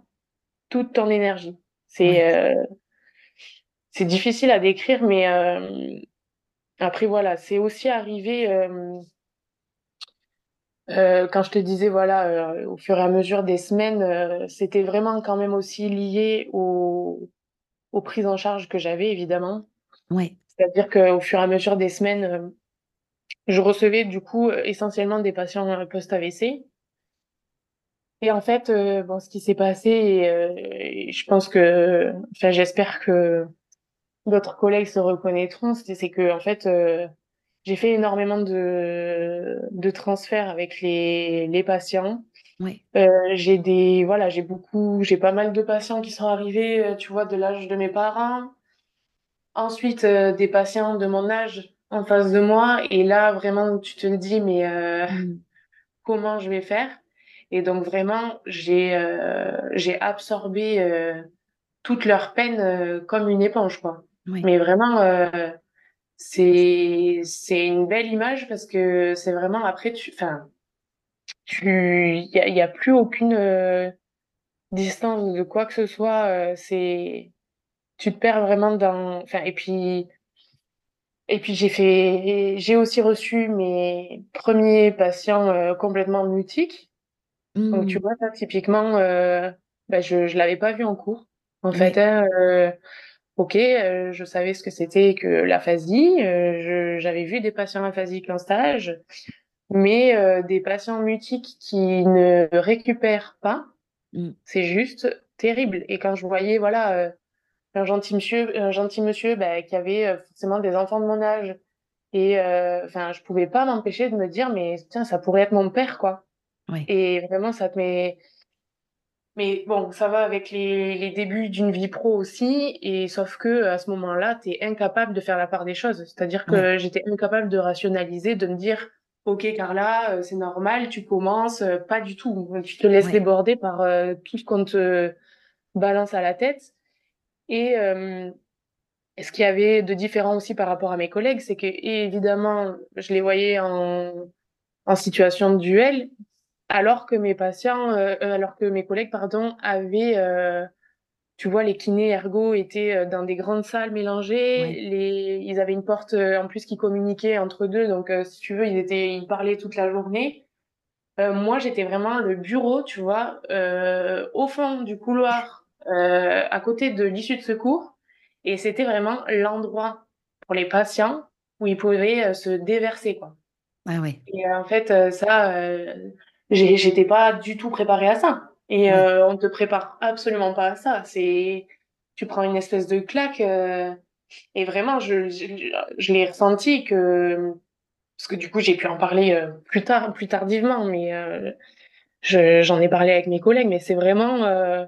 toute ton énergie. Ouais, C'est, heu, c'est difficile à décrire mais hem, après voilà, c'est aussi arrivé, hem, heu, quand je te disais voilà, heu, au fur et à mesure des semaines, c'était vraiment quand même aussi lié aux aux prises en charge que j'avais évidemment. ouais, C'est-à-dire qu'au fur et à mesure des semaines, Je recevais du coup, essentiellement des patients, post-AVC et en fait, bon ce qui s'est passé et heu et je pense que enfin j'espère que d'autres collègues se reconnaîtront, c'est c'est qu'en fait, heu, j'ai fait énormément de de transferts avec les les patients. ouais. Heu, j'ai des voilà, j'ai beaucoup j'ai pas mal de patients qui sont arrivés, heu, tu vois, de l'âge de mes parents. Ensuite, heu, des patients de mon âge en face de moi et là vraiment tu te dis: «Mais heu» Mmh. *laughs* Comment je vais faire? Et donc vraiment, j'ai, heu, j'ai absorbé, toute leur peine, heu, comme une éponge, quoi. Ouais, Mais vraiment, heu, c'est une belle image parce que c'est vraiment après tu enfin, tu il y a plus aucune, heu, distance de quoi que ce soit, heu, c'est tu te perds vraiment dans enfin et puis et puis j'ai fait j'ai aussi reçu mes premiers patients, heu, complètement mutiques. Donc tu Mmh. vois, ça typiquement, bah, je je l'avais pas vu en cours. En fait, hein, OK, heu, je savais ce que c'était que l'aphasie, je j'avais vu des patients aphasiques en stage, mais heu, des patients mutiques qui ne récupèrent pas, mmh. c'est juste terrible. Et quand je voyais, voilà, heu, un gentil monsieur un gentil monsieur, bah, qui avait, heu, forcément des enfants de mon âge et heu, enfin, je pouvais pas m'empêcher de me dire: «Mais tiens, ça pourrait être mon père, quoi» Ouais, et vraiment ça te met Mais bon, ça va avec les les débuts d'une vie pro aussi et sauf que à ce moment-là, tu es incapable de faire la part des choses. C'est-à-dire ouais, que j'étais incapable de rationaliser, de me dire: «OK Carla, heu, c'est normal, tu commences», heu, pas du tout. Tu te laisses ouais, déborder par, heu, tout ce qu'on te balance à la tête et ce qu'il y avait de différent aussi par rapport à mes collègues, c'est que évidemment, je les voyais en en situation de duel, alors que mes patients, heu heu, alors que mes collègues, pardon, avaient, heu tu vois, les kinés ergo étaient dans des grandes salles mélangées. Les, ils avaient une porte en plus qui communiquait entre deux. Donc, si tu veux, ils étaient, ils parlaient toute la journée. moi, j'étais vraiment le bureau, tu vois, au fond du couloir, à côté de l'issue de secours. Et c'était vraiment l'endroit pour les patients où ils pouvaient se déverser, quoi. Ah ouais. Et en fait, ça, j'étais pas du tout préparée à ça. Et euh, on te prépare absolument pas à ça. C'est, tu prends une espèce de claque. Euh, et vraiment, je, je, l'ai ressenti que, parce que du coup, j'ai pu en parler euh, plus tard, plus tardivement, mais euh, j'en ai parlé avec mes collègues. Mais c'est vraiment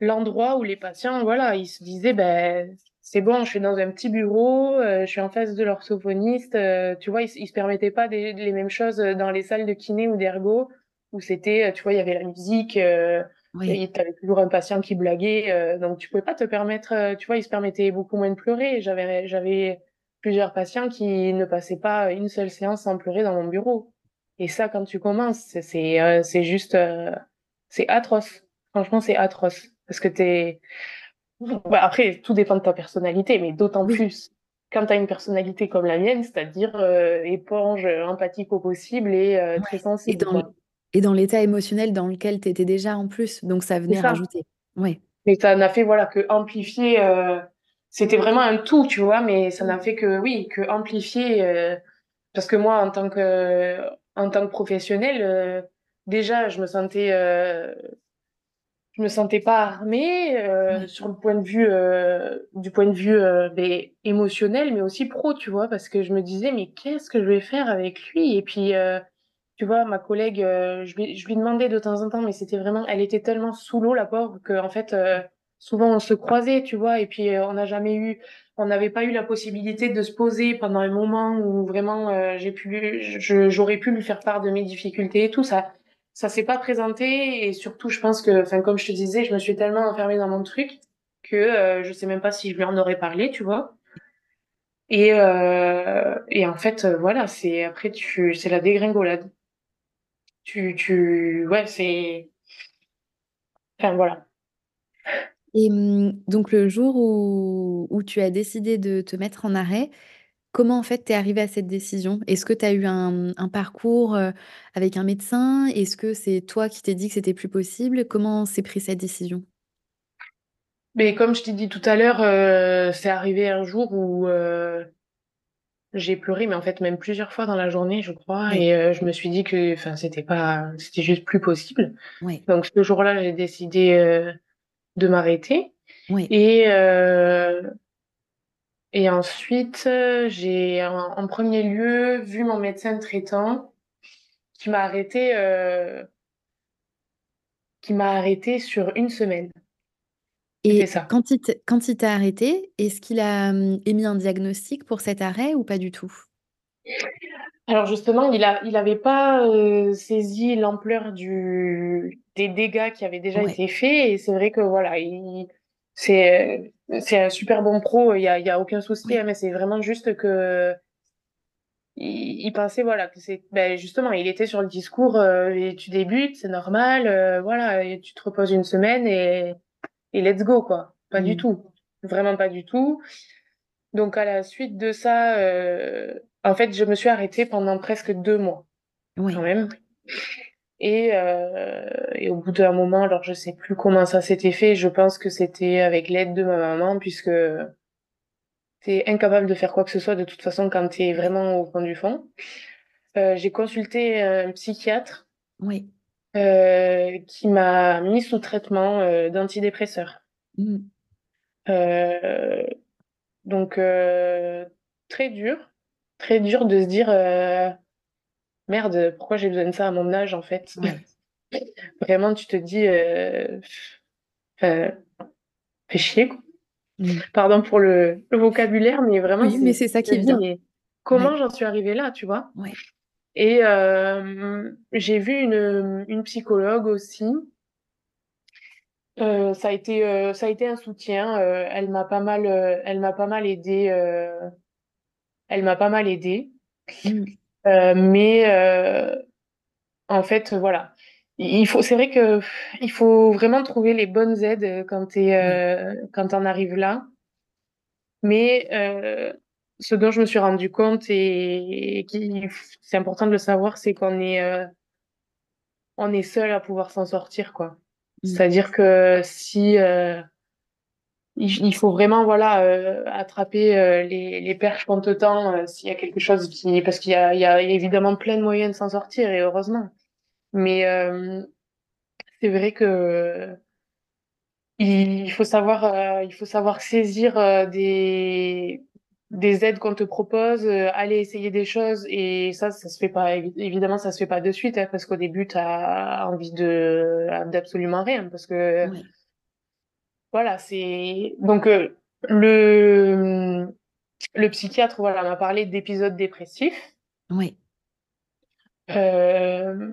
l'endroit où les patients, voilà, ils se disaient, ben, c'est bon, je suis dans un petit bureau, je suis en face de l'orthophoniste. tu vois, ils, ils se permettaient pas des, les mêmes choses dans les salles de kiné ou d'ergo où c'était, euh, tu vois, il y avait la musique, euh, oui. tu avais toujours un patient qui blaguait, euh, donc tu pouvais pas te permettre, euh, tu vois, il se permettait beaucoup moins de pleurer. J'avais, j'avais plusieurs patients qui ne passaient pas une seule séance sans pleurer dans mon bureau. Et ça, quand tu commences, c'est, c'est, c'est juste, c'est atroce. Franchement, c'est atroce. Parce que t'es, bah, après, tout dépend de ta personnalité, mais d'autant plus quand tu as une personnalité comme la mienne, c'est-à-dire éponge empathique au possible et très sensible. Et dans, l'état émotionnel dans lequel tu étais déjà en plus, donc ça venait rajouter. Oui. Mais ça n'a fait voilà que amplifier. Euh, c'était vraiment un tout, tu vois, mais ça n'a fait que oui, que amplifier. Euh, parce que moi, en tant que en tant que professionnel, euh, déjà, je me sentais je me sentais pas armée sur le point de vue du point de vue ben, émotionnel, mais aussi pro, tu vois, parce que je me disais mais qu'est-ce que je vais faire avec lui? Et puis tu vois, ma collègue, euh, je, lui, je lui demandais de temps en temps, mais c'était vraiment, elle était tellement sous l'eau, la pauvre, que en fait, euh, souvent on se croisait, tu vois, et puis euh, on n'a jamais eu, on n'avait pas eu la possibilité de se poser pendant un moment où vraiment j'ai pu, j'aurais pu lui faire part de mes difficultés et tout ça. Ça s'est pas présenté et surtout, je pense que, enfin, comme je te disais, je me suis tellement enfermée dans mon truc que je sais même pas si je lui en aurais parlé, tu vois. Et, et en fait, voilà, c'est après tu, c'est la dégringolade tu, tu, ouais, c'est, enfin voilà. Et mmh, donc le jour où, où tu as décidé de te mettre en arrêt, comment en fait t'es arrivé à cette décision? Est-ce que tu as eu un, un parcours euh, avec un médecin? Est-ce que c'est toi qui t'es dit que c'était plus possible? Comment s'est pris cette décision? Mais comme je t'ai dit tout à l'heure, euh, c'est arrivé un jour où euh, j'ai pleuré, mais en fait même plusieurs fois dans la journée, je crois, et je me suis dit que, enfin, c'était pas, c'était juste plus possible. Donc ce jour-là, j'ai décidé de m'arrêter. Oui. Et et ensuite, j'ai en, en, premier lieu vu mon médecin traitant qui m'a arrêté, qui m'a arrêté sur une semaine. Et quand il quand il t'a arrêté, est-ce qu'il a, mmh, émis un diagnostic pour cet arrêt ou pas du tout? Alors justement, il il avait pas, heu, saisi l'ampleur des dégâts qui avaient déjà Ouais. été faits et c'est vrai que voilà, il c'est, c'est un super bon pro, il y a y a aucun souci, hein, mais c'est vraiment juste que il il pensait voilà que c'est beh, justement, il était sur le discours, et tu débutes, c'est normal, heu, voilà et tu te reposes une semaine et et let's go, quoi. Pas du Mmh. tout. Vraiment pas du tout. Donc, à la suite de ça, euh, en fait, je me suis arrêtée pendant presque deux mois, quand Oui. même. Et, euh, et au bout d'un moment, alors je sais plus comment ça s'était fait, je pense que c'était avec l'aide de ma maman, puisque t'es incapable de faire quoi que ce soit de toute façon quand t'es vraiment au fond du fond. Euh, j'ai consulté un psychiatre Oui. euh, qui m'a mis sous traitement d'antidépresseurs. Mmh. Donc très dur, très dur de se dire merde, pourquoi j'ai besoin de ça à mon âge en fait? Ouais. *laughs* Vraiment, tu te dis euh, euh, fais chier quoi. Mmh. Pardon pour le, le vocabulaire, mais vraiment Oui, mais c'est ça qui vient. mais comment Ouais. j'en suis arrivée là, tu vois? Ouais. Et euh, j'ai vu une, une psychologue aussi. Euh, ça a été euh, ça a été un soutien. Elle m'a pas mal elle m'a pas mal aidé. elle m'a pas mal aidé. Mmh. Euh, mais euh, en fait, voilà. il faut, c'est vrai que il faut vraiment trouver les bonnes aides quand t'es, euh, quand t'en arrives là. Mais euh, ce dont je me suis rendu compte et, et qui, c'est important de le savoir, c'est qu'on est, euh, on est seul à pouvoir s'en sortir, quoi. Mm. C'est-à-dire que si euh, il, faut vraiment voilà euh, attraper euh, les, les perches contre temps euh, s'il y a quelque chose qui parce qu'il y a, il y a évidemment plein de moyens de s'en sortir et heureusement. Mais euh, c'est vrai que il faut savoir, euh, il faut savoir saisir euh, des, des aides qu'on te propose, aller essayer des choses et ça, ça se fait pas, évidemment, ça se fait pas de suite hein, parce qu'au début, tu as envie de, d'absolument rien parce que. Voilà, c'est donc euh, le le psychiatre voilà m'a parlé d'épisodes dépressifs Ouais. euh,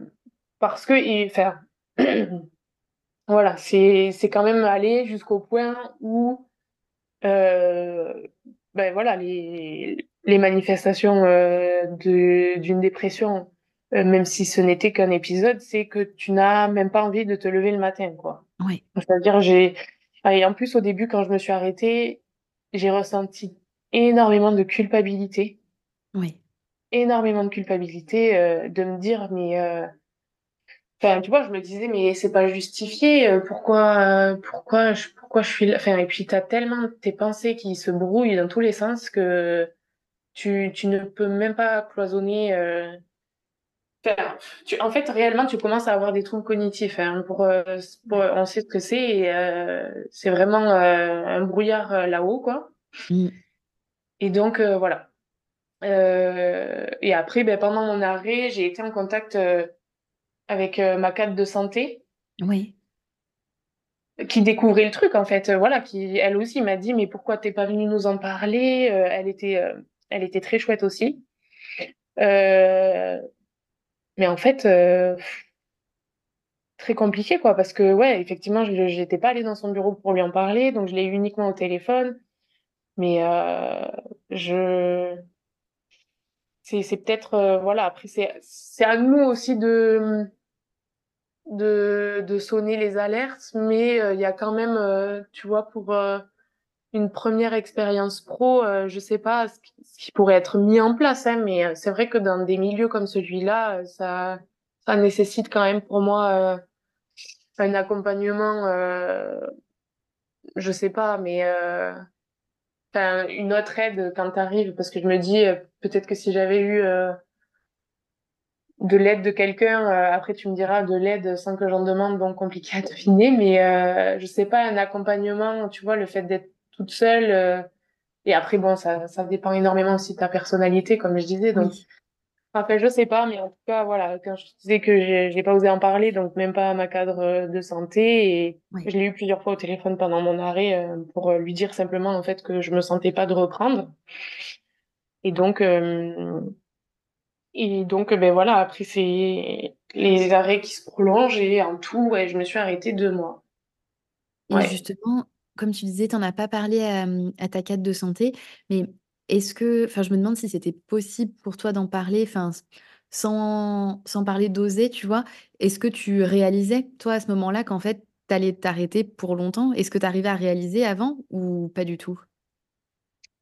parce que il, enfin *clears throat* voilà, c'est c'est quand même allé jusqu'au point où euh, ben voilà, les, les manifestations euh, de, d'une dépression, euh, même si ce n'était qu'un épisode, c'est que tu n'as même pas envie de te lever le matin, quoi. Ouais. C'est-à-dire, j'ai, et en plus, au début, quand je me suis arrêtée, j'ai ressenti énormément de culpabilité, Ouais. énormément de culpabilité, euh, de me dire, mais, euh, Enfin, tu vois, je me disais, mais c'est pas justifié. euh, Pourquoi, euh, pourquoi, je, pourquoi je suis là? Enfin, et puis t'as tellement tes pensées qui se brouillent dans tous les sens que tu, tu ne peux même pas cloisonner. Tu, en fait, réellement, tu commences à avoir des troubles cognitifs. Hein, pour, euh, pour- on sait ce que c'est. et, euh, c'est vraiment euh, un brouillard euh, là-haut, quoi. Mm. Et donc, voilà. Et après, ben, pendant mon arrêt, j'ai été en contact avec ma cadre de santé. Ouais. qui découvrait le truc en fait, voilà, qui elle aussi m'a dit mais pourquoi t'es pas venue nous en parler Elle était, elle était très chouette aussi. Euh, mais en fait, euh, très compliqué quoi, parce que ouais, effectivement, je j'étais pas allée dans son bureau pour lui en parler, donc je l'ai eu uniquement au téléphone. Mais euh, je, c'est peut-être euh, voilà, après c'est à nous aussi de de de sonner les alertes, mais il y a quand même, tu vois, pour une première expérience pro, euh, je sais pas ce qui, pourrait être mis en place, hein, mais euh, c'est vrai que dans des milieux comme celui-là, euh, ça, ça nécessite quand même pour moi euh, un accompagnement, euh, je sais pas, mais euh, une autre aide quand t'arrives, parce que je me dis peut-être que si j'avais eu de l'aide de quelqu'un, après tu me diras de l'aide sans que j'en demande, bon compliqué à *laughs* deviner, mais je sais pas, un accompagnement, tu vois, le fait d'être toute seule. euh, Et après, bon, ça, ça dépend énormément aussi de ta personnalité, comme je disais. Donc, Oui. enfin, je sais pas, mais en tout cas, voilà, quand je disais que j'ai j'ai pas osé en parler, donc même pas à ma cadre euh, de santé, et Oui. je l'ai eu plusieurs fois au téléphone pendant mon arrêt euh, pour lui dire simplement en fait que je me sentais pas de reprendre. Et donc, euh, et donc, ben voilà, après c'est les arrêts qui se prolongent et en tout, ouais, je me suis arrêtée deux mois. Et justement, comme tu disais, tu en as pas parlé à, à ta cadre de santé, mais est-ce que enfin, je me demande si c'était possible pour toi d'en parler, enfin, sans sans parler d'oser, tu vois? Est-ce que tu réalisais, toi, à ce moment-là, qu'en fait, tu allais t'arrêter pour longtemps? Est-ce que tu arrivais à réaliser avant ou pas du tout?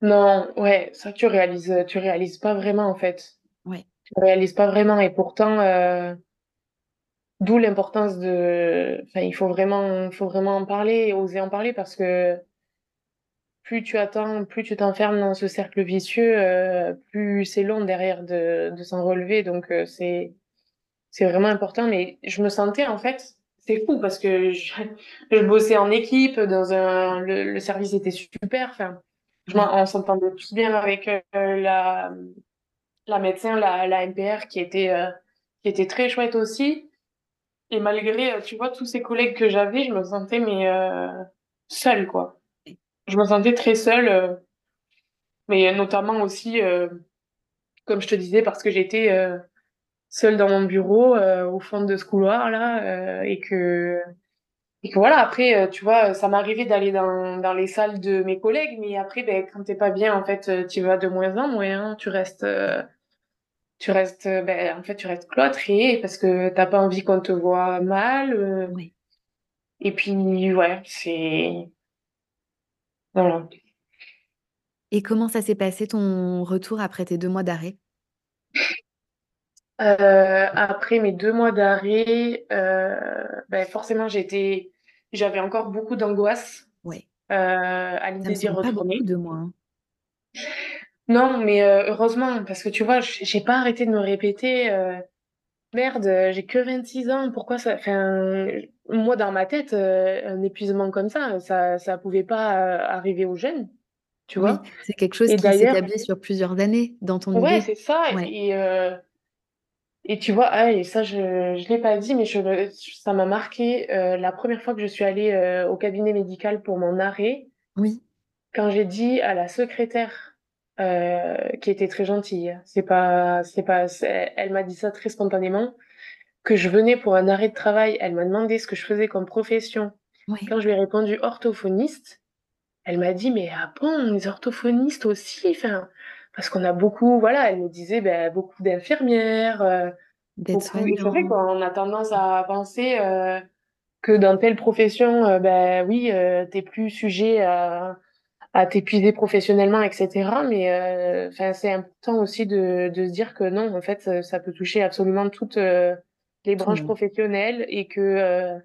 Non, ouais, ça tu réalises, tu réalises pas vraiment en fait. Ouais. Tu réalises pas vraiment et pourtant, euh, d'où l'importance de, enfin, il faut vraiment, faut vraiment en parler oser en parler parce que plus tu attends, plus tu t'enfermes dans ce cercle vicieux, euh, plus c'est long derrière de, de s'en relever. Donc euh, c'est, c'est vraiment important. Mais je me sentais en fait, c'est fou parce que je, je bossais en équipe dans un, le, le service était super. Enfin, je on s'entendait tous bien avec euh, la, la médecin, la, la MPR qui était, euh, qui était très chouette aussi. Et malgré, euh, tu vois, tous ces collègues que j'avais, je me sentais mais euh, seule, quoi. Je me sentais très seule, euh, mais notamment aussi, euh, comme je te disais, parce que j'étais euh, seule dans mon bureau, euh, au fond de ce couloir-là, euh, et que, et que voilà, après, euh, tu vois, ça m'arrivait d'aller dans, dans les salles de mes collègues, mais après, ben, quand t'es pas bien, en fait, euh, tu vas de moins en moins, hein, tu restes... euh, tu restes, ben, en fait, tu restes cloîtré parce que t'as pas envie qu'on te voit mal. euh, Oui. et puis, ouais, c'est, voilà. Et comment ça s'est passé ton retour après tes deux mois d'arrêt? Euh, après mes deux mois d'arrêt, euh, ben, forcément, j'étais, j'avais encore beaucoup d'angoisse, Ouais. euh, à l'idée d'y semble pas beaucoup, retourner. deux mois, hein. Non, mais euh, heureusement, parce que tu vois, j'ai pas arrêté de me répéter, euh, merde, euh, j'ai que 26 ans, pourquoi ça... Enfin, moi, dans ma tête, euh, un épuisement comme ça, ça, ça pouvait pas arriver aux jeunes, tu Oui, vois. c'est quelque chose Et qui d'ailleurs, s'établit sur plusieurs années dans ton ouais, idée? c'est ça. Ouais. Et, euh, et tu vois, ah, et ça, je, je l'ai pas dit, mais je, le- ça m'a marqué euh, la première fois que je suis allée euh, au cabinet médical pour mon arrêt, Oui, quand j'ai dit à la secrétaire, euh, qui était très gentille, c'est pas, c'est pas, elle m'a dit ça très spontanément, que je venais pour un arrêt de travail. Elle m'a demandé ce que je faisais comme profession. ouais. Quand je lui ai répondu orthophoniste, elle m'a dit, mais ah bon, les orthophonistes aussi, enfin, parce qu'on a beaucoup, voilà, elle me disait, ben, beaucoup d'infirmières, euh, beaucoup, vrai D'aide-soignant. qu'on a tendance à penser, euh, que dans telle profession, euh, ben oui, euh, t'es plus sujet à, à t'épuiser professionnellement, etc. Mais euh, c'est important aussi de, de se dire que non, en fait, ça, peut toucher absolument toutes euh, les branches professionnelles et que euh,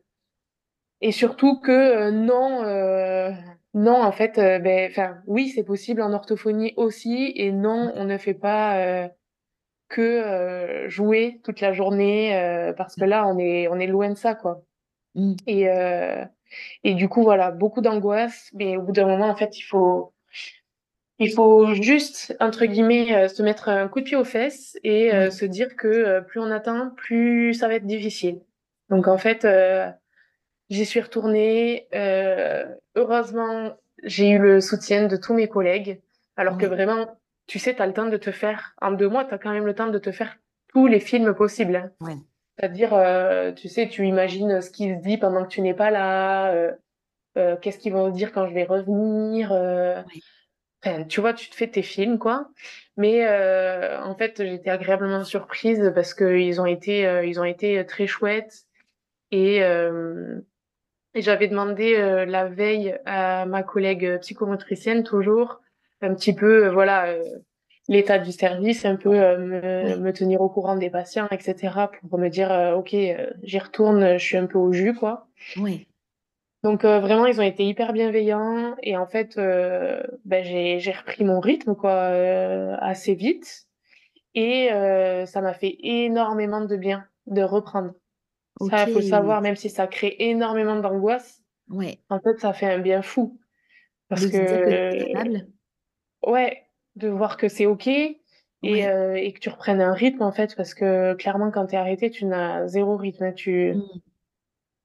et surtout que euh, non, euh, non, en fait, ben, enfin, oui, c'est possible en orthophonie aussi, et non, on ne fait pas euh, que euh, jouer toute la journée euh, parce que là, on est on est loin de ça, quoi. Mmh. Et euh, et du coup, voilà, beaucoup d'angoisse, mais au bout d'un moment, en fait, il faut Il faut juste, entre guillemets, euh, se mettre un coup de pied aux fesses et euh, se dire que euh, plus on attend, plus ça va être difficile. Donc en fait, j'y suis retournée. heureusement, j'ai eu le soutien de tous mes collègues, alors que vraiment, tu sais, tu as le temps de te faire, en deux mois, tu as quand même le temps de te faire tous les films possibles. hein. ouais. C'est-à-dire, euh, tu sais, tu imagines ce qui se dit pendant que tu n'es pas là, euh, euh, qu'est-ce qu'ils vont dire quand je vais revenir. euh. Enfin, tu vois, tu te fais tes films, quoi. Mais euh, en fait, j'étais agréablement surprise parce que ils ont été, euh, ils ont été très chouettes. Et, euh, et j'avais demandé euh, la veille à ma collègue psychomotricienne toujours un petit peu, voilà, euh, l'état du service, un peu euh, me, tenir au courant des patients, etc. pour me dire, euh, ok, euh, j'y retourne, je suis un peu au jus, quoi. Donc vraiment, ils ont été hyper bienveillants et en fait, ben, j'ai repris mon rythme quoi assez vite et ça m'a fait énormément de bien de reprendre. Ça, faut le savoir, même si ça crée énormément d'angoisse, Ouais. en fait, ça fait un bien fou parce De que capable? ouais, de voir que c'est ok et Ouais. euh, et que tu reprennes un rythme en fait parce que clairement quand t'es arrêté, tu n'as zéro rythme. Tu Mmh.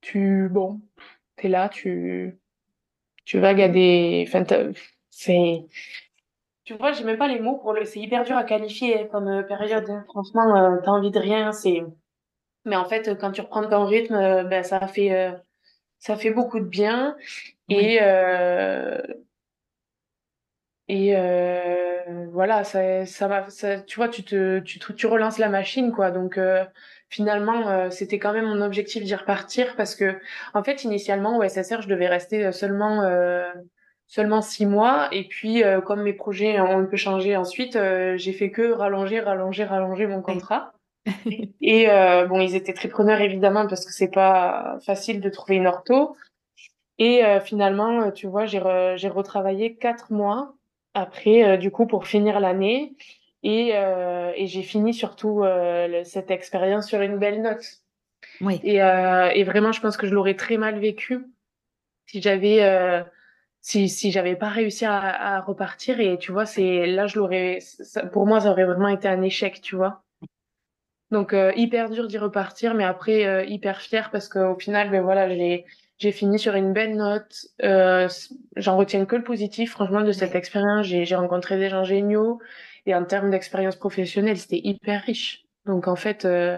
tu bon, t'es là, tu tu vagues à des, enfin c'est Tu vois, j'ai même pas les mots pour le. C'est hyper dur à qualifier comme euh, période. Franchement, euh, t'as envie de rien. C'est. Mais en fait, quand tu reprends ton rythme, euh, ben ça fait ça fait beaucoup de bien et euh, et euh, voilà, ça ça. Ça, tu vois, tu te tu te- tu relances la machine quoi. Donc euh, finalement, euh, c'était quand même mon objectif d'y repartir parce que en fait, initialement au SSR, je devais rester euh, seulement euh, seulement six mois. Et puis, euh, comme mes projets ont un peu changé ensuite, euh, j'ai fait que rallonger, rallonger, rallonger mon contrat. *laughs* Et euh, bon, ils étaient très preneurs évidemment parce que c'est pas facile de trouver une ortho. Et euh, finalement, tu vois, j'ai re- j'ai retravaillé quatre mois après, euh, du coup, pour finir l'année. Et, euh, et j'ai fini surtout euh, le- cette expérience sur une belle note. Ouais. Et, et vraiment, je pense que je l'aurais très mal vécu si j'avais si si j'avais pas réussi à, à repartir et tu vois c'est là je l'aurais pour moi ça aurait vraiment été un échec tu vois donc euh, hyper dur d'y repartir mais après euh, hyper fière parce qu'au final ben voilà j'ai j'ai fini sur une belle note. Euh, j'en retiens que le positif franchement de cette expérience. J'ai rencontré des gens géniaux et en termes d'expérience professionnelle c'était hyper riche. Donc en fait euh,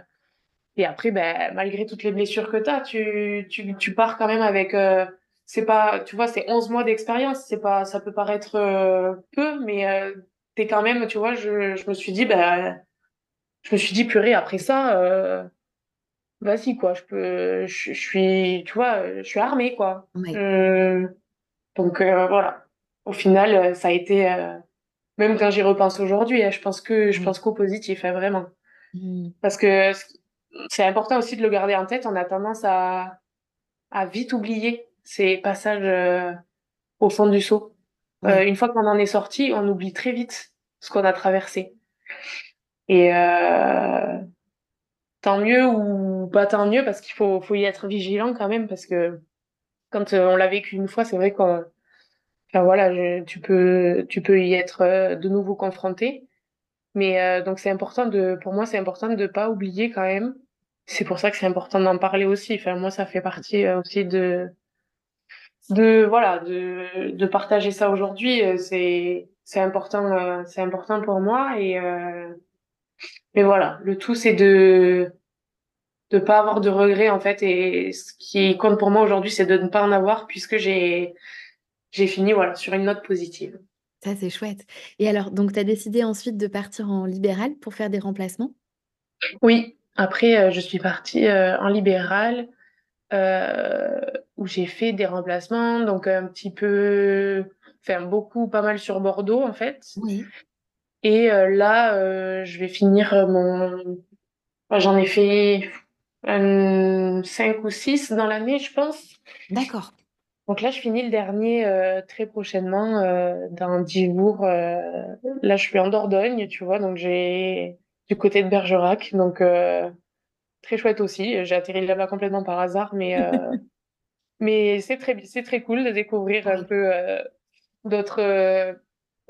et après, ben, malgré toutes les blessures que tu as, tu, tu, tu pars quand même avec, euh, c'est pas, tu vois, c'est 11 mois d'expérience. C'est pas, ça peut paraître euh, peu, mais euh, t'es quand même, tu vois, je, je me suis dit, ben, je me suis dit, purée, après ça, euh, vas-y, quoi, je peux, je, je suis, tu vois, je suis armée, quoi. Ouais. Euh, donc, euh, voilà. Au final, euh, ça a été, euh, même quand j'y repense aujourd'hui, hein, je pense que, je pense qu'au positif, hein, vraiment. Mmh. Parce que c'est important aussi de le garder en tête. On a tendance à, à vite oublier ces passages euh, au fond du seau. Euh, une fois qu'on en est sorti, on oublie très vite ce qu'on a traversé. Et euh, tant mieux ou pas tant mieux parce qu'il faut, faut y être vigilant quand même parce que quand euh, on l'a vécu une fois, c'est vrai qu'on, enfin voilà, tu peux, tu peux y être euh, de nouveau confronté. Mais euh, donc c'est important de, pour moi, c'est important de pas oublier quand même. C'est pour ça que c'est important d'en parler aussi. Enfin moi, ça fait partie euh, aussi de, de voilà, de, de partager ça aujourd'hui. C'est, c'est important, c'est important pour moi et euh, mais voilà, le tout c'est de de pas avoir de regrets en fait et ce qui compte pour moi aujourd'hui c'est de ne pas en avoir puisque j'ai j'ai fini voilà sur une note positive. Ça, c'est chouette. Et alors, donc, tu as décidé ensuite de partir en libéral pour faire des remplacements? Oui, après euh, je suis partie euh, en libéral euh, où j'ai fait des remplacements donc un petit peu enfin beaucoup pas mal sur Bordeaux en fait Oui. Et euh, là euh, je vais finir euh, mon enfin, j'en ai fait un 5 ou 6 dans l'année je pense. D'accord. Donc là, je finis le dernier euh, très prochainement, euh, dans dix jours. euh, là, je suis en Dordogne, tu vois, donc j'ai du côté de Bergerac, donc très chouette aussi. J'ai atterri là-bas complètement par hasard, mais *laughs* mais c'est très très cool de découvrir un peu d'autres,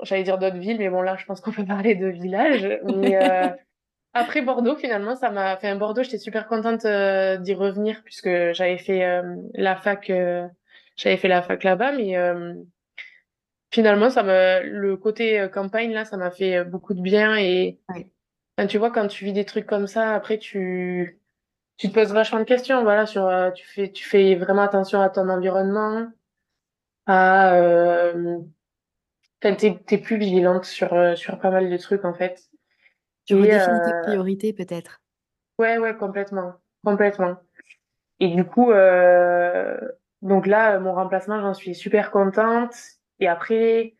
j'allais dire d'autres villes, mais bon là, je pense qu'on peut parler de villages. Mais euh, *laughs* après Bordeaux, finalement, ça m'a fait un Bordeaux. J'étais super contente euh, d'y revenir puisque j'avais fait euh, la fac, euh, j'avais fait la fac là-bas, mais finalement, ça me, le côté campagne là, ça m'a fait beaucoup de bien et Ouais. enfin, tu vois, quand tu vis des trucs comme ça, après tu tu te poses vachement de questions, voilà, sur tu fais tu fais vraiment attention à ton environnement, à enfin, t'es t'es plus vigilante sur euh, sur pas mal de trucs en fait. Tu redéfinis tes euh, priorités peut-être? ouais ouais complètement complètement. Et du coup, euh, donc là, mon remplacement, j'en suis super contente. Et après,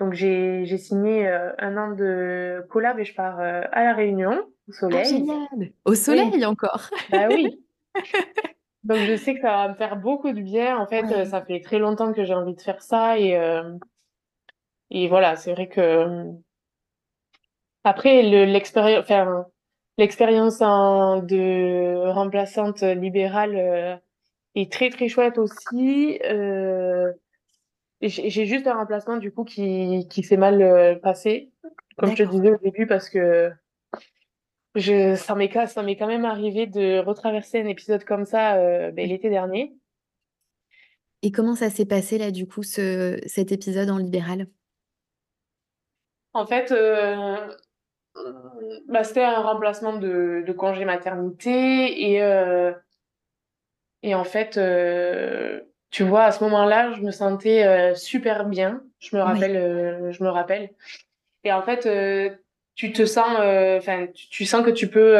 donc j'ai j'ai signé euh, un an de collab et je pars euh, à La Réunion, au Ah soleil. génial! Au Oui, soleil encore? bah oui. *laughs* Donc je sais que ça va me faire beaucoup de bien. En fait, Ouais. ça fait très longtemps que j'ai envie de faire ça et et voilà, c'est vrai que après le l'expérience, enfin l'expérience en de remplaçante libérale euh, est très très chouette aussi. Euh, J'ai juste un remplacement du coup qui, qui s'est mal euh, passé, comme je te disais au début, parce que je, ça m'est ca- ça m'est quand même arrivé de retraverser un épisode comme ça euh, ben, l'été dernier. Et comment ça s'est passé là, du coup, ce cet épisode en libéral? En fait, euh, bah, c'était un remplacement de, de congé maternité et, euh, et en fait, euh, tu vois, à ce moment-là, je me sentais super bien. Je me rappelle, je me rappelle. Et en fait, tu te sens, enfin, tu, tu sens que tu peux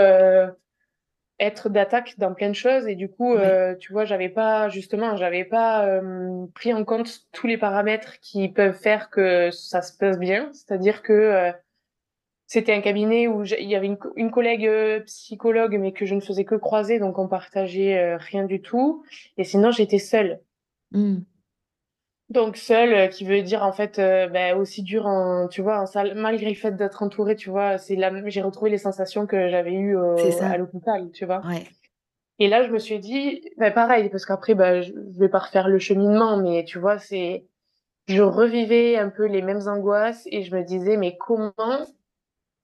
être d'attaque dans plein de choses. Et du coup euh, tu vois j'avais pas justement j'avais pas euh, pris en compte tous les paramètres qui peuvent faire que ça se passe bien. C'est-à-dire que euh, c'était un cabinet où il y avait une, co- une collègue psychologue mais que je ne faisais que croiser donc on partageait rien du tout. Et sinon j'étais seule. Mmh. Donc seule euh, qui veut dire en fait euh, ben, aussi dur en tu vois en salle malgré le fait d'être entourée tu vois c'est la j'ai retrouvé les sensations que j'avais eues ça. à l'hôpital tu vois Ouais. Et là, je me suis dit, bah, pareil, parce qu'après, bah, je vais pas refaire le cheminement, mais tu vois, c'est, je revivais un peu les mêmes angoisses et je me disais, mais comment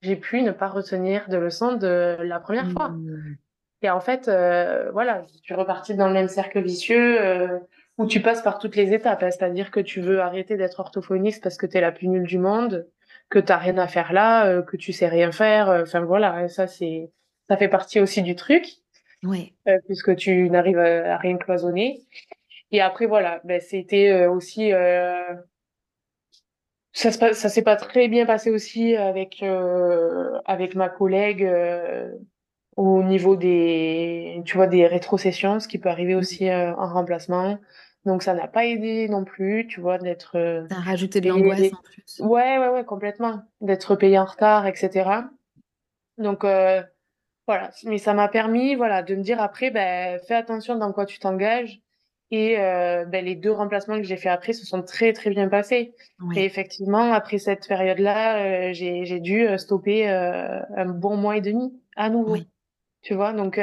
j'ai pu ne pas retenir de leçons de la première fois? Mmh. Et en fait, euh, voilà, je suis repartie dans le même cercle vicieux, euh, où tu passes par toutes les étapes, hein. c'est-à-dire que tu veux arrêter d'être orthophoniste parce que t'es la plus nulle du monde, que t'as rien à faire là, euh, que tu sais rien faire, euh, enfin voilà, et ça c'est, ça fait partie aussi du truc Ouais. euh, puisque tu n'arrives à, à rien cloisonner. Et après, voilà, ben, c'était aussi, euh, ça se ça s'est pas très bien passé aussi avec euh, avec ma collègue euh, au niveau des tu vois des rétrocessions, ce qui peut arriver Mmh. aussi en remplacement. Donc ça n'a pas aidé non plus, tu vois, d'être euh, Ça a rajouté de l'angoisse en plus. Ouais, ouais, ouais, complètement, d'être payé en retard, etc. Donc euh, voilà, mais ça m'a permis, voilà, de me dire après, ben, fais attention dans quoi tu t'engages. Et euh, ben, les deux remplacements que j'ai fait après se sont très très bien passés. Et effectivement, après cette période-là, euh, j'ai dû stopper un bon mois et demi à nouveau, oui, tu vois? Donc,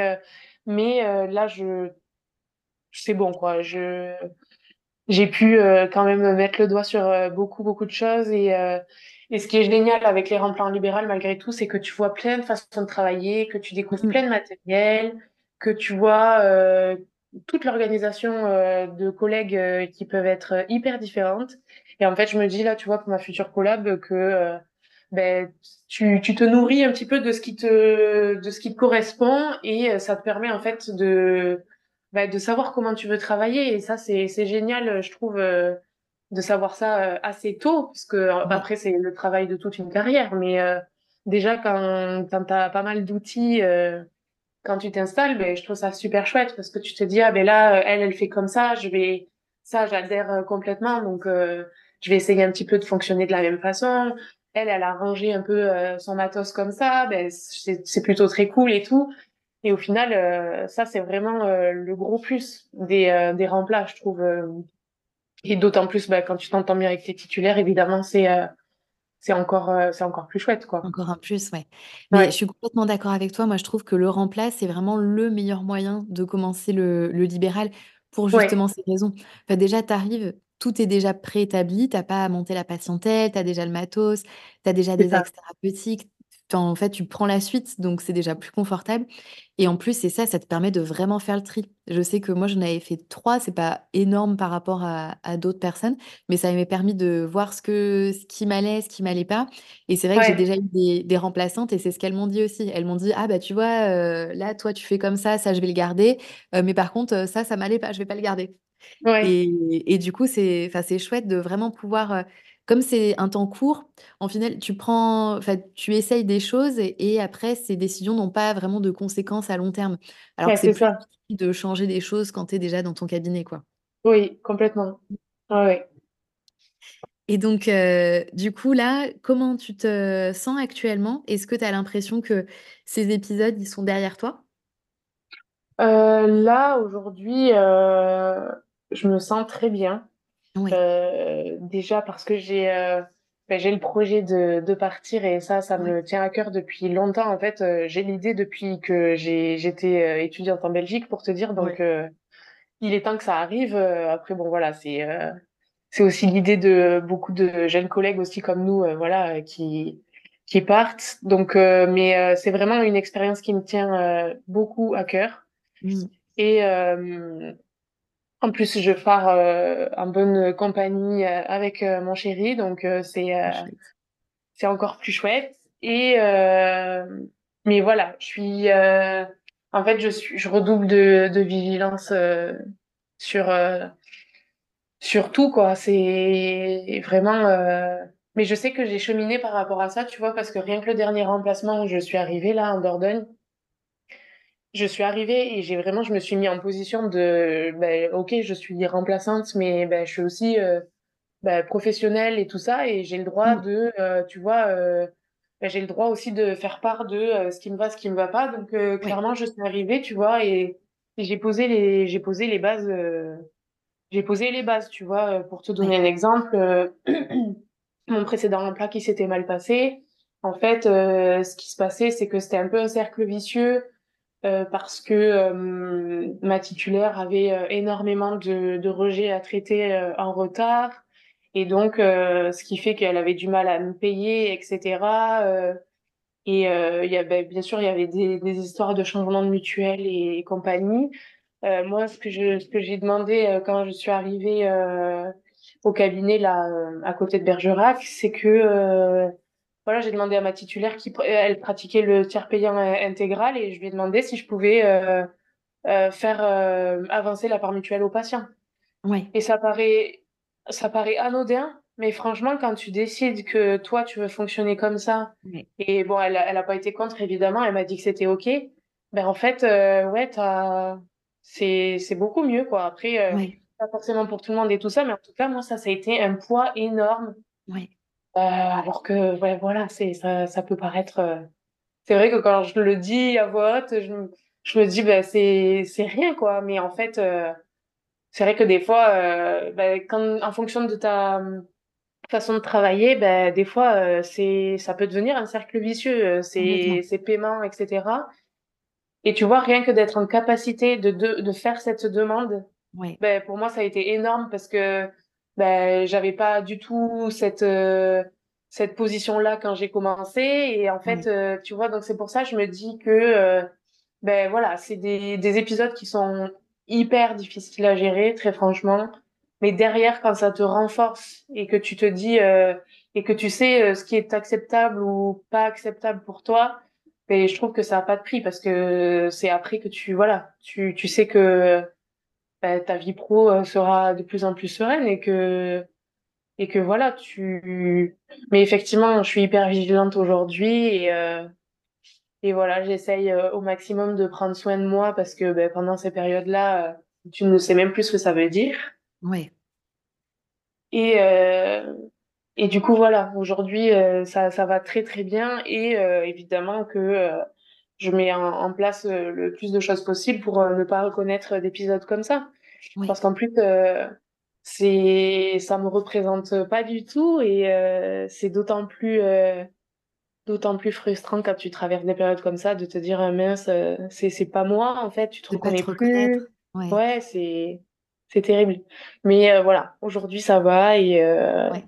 mais là, je c'est bon quoi. Je j'ai pu euh, quand même mettre le doigt sur euh, beaucoup, beaucoup de choses. Et, euh, et ce qui est génial avec les remplants libéraux, malgré tout, c'est que tu vois plein de façons de travailler, que tu découvres Mmh. plein de matériel, que tu vois euh, toute l'organisation euh, de collègues euh, qui peuvent être hyper différentes. Et en fait, je me dis là, tu vois, pour ma future collab, que ben, tu, tu te nourris un petit peu de ce qui te, de ce qui te correspond et ça te permet en fait de bah, de savoir comment tu veux travailler. Et ça, c'est, c'est génial, je trouve, euh, de savoir ça euh, assez tôt, parce que euh, ouais, après, c'est le travail de toute une carrière. Mais euh, déjà, quand, quand tu as pas mal d'outils, euh, quand tu t'installes, ben, je trouve ça super chouette, parce que tu te dis, ah ben là, euh, elle, elle fait comme ça, je vais, ça, j'adhère euh, complètement. Donc, euh, je vais essayer un petit peu de fonctionner de la même façon. Elle, elle a rangé un peu euh, son matos comme ça, ben, c'est plutôt très cool et tout. Et au final, euh, ça, c'est vraiment euh, le gros plus des, euh, des remplats, je trouve. euh. et d'autant plus, bah, quand tu t'entends bien avec tes titulaires, évidemment, c'est c'est encore, c'est encore plus chouette, quoi. encore un plus, ouais. Mais je suis complètement d'accord avec toi. Moi, je trouve que le remplace, c'est vraiment le meilleur moyen de commencer le le libéral pour ouais, justement ces raisons. Enfin, déjà, tu arrives, tout est déjà préétabli, tu as pas à monter la patientèle, tu as déjà le matos, tu as déjà des axes thérapeutiques. En fait, tu prends la suite, donc c'est déjà plus confortable. Et en plus, c'est ça, ça te permet de vraiment faire le tri. Je sais que moi, j'en avais fait 3, c'est pas énorme par rapport à à d'autres personnes, mais ça m'avait permis de voir ce que ce qui m'allait, ce qui m'allait pas. Et c'est vrai que j'ai déjà eu des des remplaçantes et c'est ce qu'elles m'ont dit aussi. Elles m'ont dit: «Ah bah, tu vois, heu, là, toi, tu fais comme ça, ça, je vais le garder, heu, mais par contre, heu, ça, ça m'allait pas, je vais pas le garder» ouais, et et du coup, c'est enfin, c'est chouette de vraiment pouvoir, comme c'est un temps court, en final, tu prends enfin, tu essayes des choses et et après ces décisions n'ont pas vraiment de conséquences à long terme. Alors ouais, que c'est plus ça. difficile de changer des choses quand tu es déjà dans ton cabinet, quoi. Oui, complètement. Ouais, ouais. Et donc, heu, du coup, là, comment tu te sens actuellement? Est-ce que tu as l'impression que ces épisodes, ils sont derrière toi? Euh, là, aujourd'hui, euh, je me sens très bien. Euh, déjà parce que j'ai euh, ben, j'ai le projet de, de partir et ça, ça me tient à cœur depuis longtemps. En fait, euh, j'ai l'idée depuis que j'ai j'étais étudiante en Belgique pour te dire. Donc, il est temps que ça arrive. Après, bon, voilà, c'est c'est aussi l'idée de beaucoup de jeunes collègues aussi comme nous, voilà, qui qui partent. Donc, mais c'est vraiment une expérience qui me tient beaucoup à cœur. Mmh. Et en plus, je pars euh, en bonne compagnie euh, avec euh, mon chéri, donc euh, c'est euh, c'est encore plus chouette. Et euh, mais voilà, je suis euh, en fait je suis je redouble de de vigilance euh, sur euh, sur tout quoi. C'est vraiment euh, mais je sais que j'ai cheminé par rapport à ça, tu vois, parce que rien que le dernier remplacement où je suis arrivée là en Dordogne, je suis arrivée et j'ai vraiment je me suis mis en position de ben ok je suis remplaçante mais ben je suis aussi euh, bah, professionnelle et tout ça, et j'ai le droit Mmh. de, euh, tu vois, euh, bah, j'ai le droit aussi de faire part de euh, ce qui me va, ce qui me va pas. Donc clairement, je suis arrivée, tu vois, et, et j'ai posé les, j'ai posé les bases, j'ai posé les bases, tu vois. Pour te donner un exemple, *clears throat* mon précédent emploi qui s'était mal passé. En fait, ce qui se passait, c'est que c'était un peu un cercle vicieux euh, parce que euh, ma titulaire avait euh, énormément de, de rejets à traiter euh, en retard et donc euh, ce qui fait qu'elle avait du mal à me payer, etc. Et il y avait bien sûr il y avait des, des histoires de changement de mutuelle et, compagnie. Euh, moi, ce que ce que j'ai demandé quand je suis arrivée au cabinet là à côté de Bergerac, c'est que voilà, j'ai demandé à ma titulaire qui elle pratiquait le tiers payant euh, intégral et je lui ai demandé si je pouvais euh, euh, faire euh, avancer la part mutuelle aux patients. Ouais. Et ça paraît ça paraît anodin, mais franchement, quand tu décides que toi, tu veux fonctionner comme ça, et bon, elle, elle a pas été contre, évidemment, elle m'a dit que c'était OK, ben en fait, ouais, c'est, c'est beaucoup mieux, quoi. Après, pas forcément pour tout le monde et tout ça, mais en tout cas, moi, ça, ça a été un poids énorme. Ouais. Euh, alors que, ouais, voilà, c'est, ça, ça peut paraître... euh, C'est vrai que quand je le dis à voix haute, je, me- je me dis, ben, c'est, c'est rien, quoi. Mais en fait, euh, c'est vrai que des fois, euh, ben, quand, en fonction de ta hum, façon de travailler, ben, des fois, euh, c'est, ça peut devenir un cercle vicieux, ces, ces paiements, etc. Et tu vois, rien que d'être en capacité de, de, de faire cette demande, Ouais. ben, pour moi, ça a été énorme parce que ben, j'avais pas du tout cette, euh, cette position-là quand j'ai commencé. Et en fait, euh, tu vois, donc c'est pour ça que je me dis que, euh, ben voilà, c'est des, des épisodes qui sont hyper difficiles à gérer, très franchement. Mais derrière, quand ça te renforce et que tu te dis, euh, et que tu sais euh, ce qui est acceptable ou pas acceptable pour toi, ben, je trouve que ça a pas de prix parce que c'est après que tu, voilà, tu, tu sais que ben, ta vie pro euh, sera de plus en plus sereine et que, et que voilà, tu, mais effectivement, je suis hyper vigilante aujourd'hui et, euh, et voilà, j'essaye euh, au maximum de prendre soin de moi parce que ben, pendant ces périodes-là, euh, tu ne sais même plus ce que ça veut dire. Ouais. Et, euh, et du coup, voilà, aujourd'hui, euh, ça, ça va très très bien et euh, évidemment que euh, je mets en, en place euh, le plus de choses possible pour euh, ne pas reconnaître d'épisodes comme ça. Parce qu'en plus, euh, c'est, ça me représente pas du tout et euh, c'est d'autant plus, euh, d'autant plus frustrant quand tu traverses des périodes comme ça de te dire, mince, c'est, c'est pas moi, en fait, tu te De pas reconnais te reconnaître. plus. Ouais. Ouais, c'est, c'est terrible. Mais euh, voilà, aujourd'hui, ça va et, Ouais.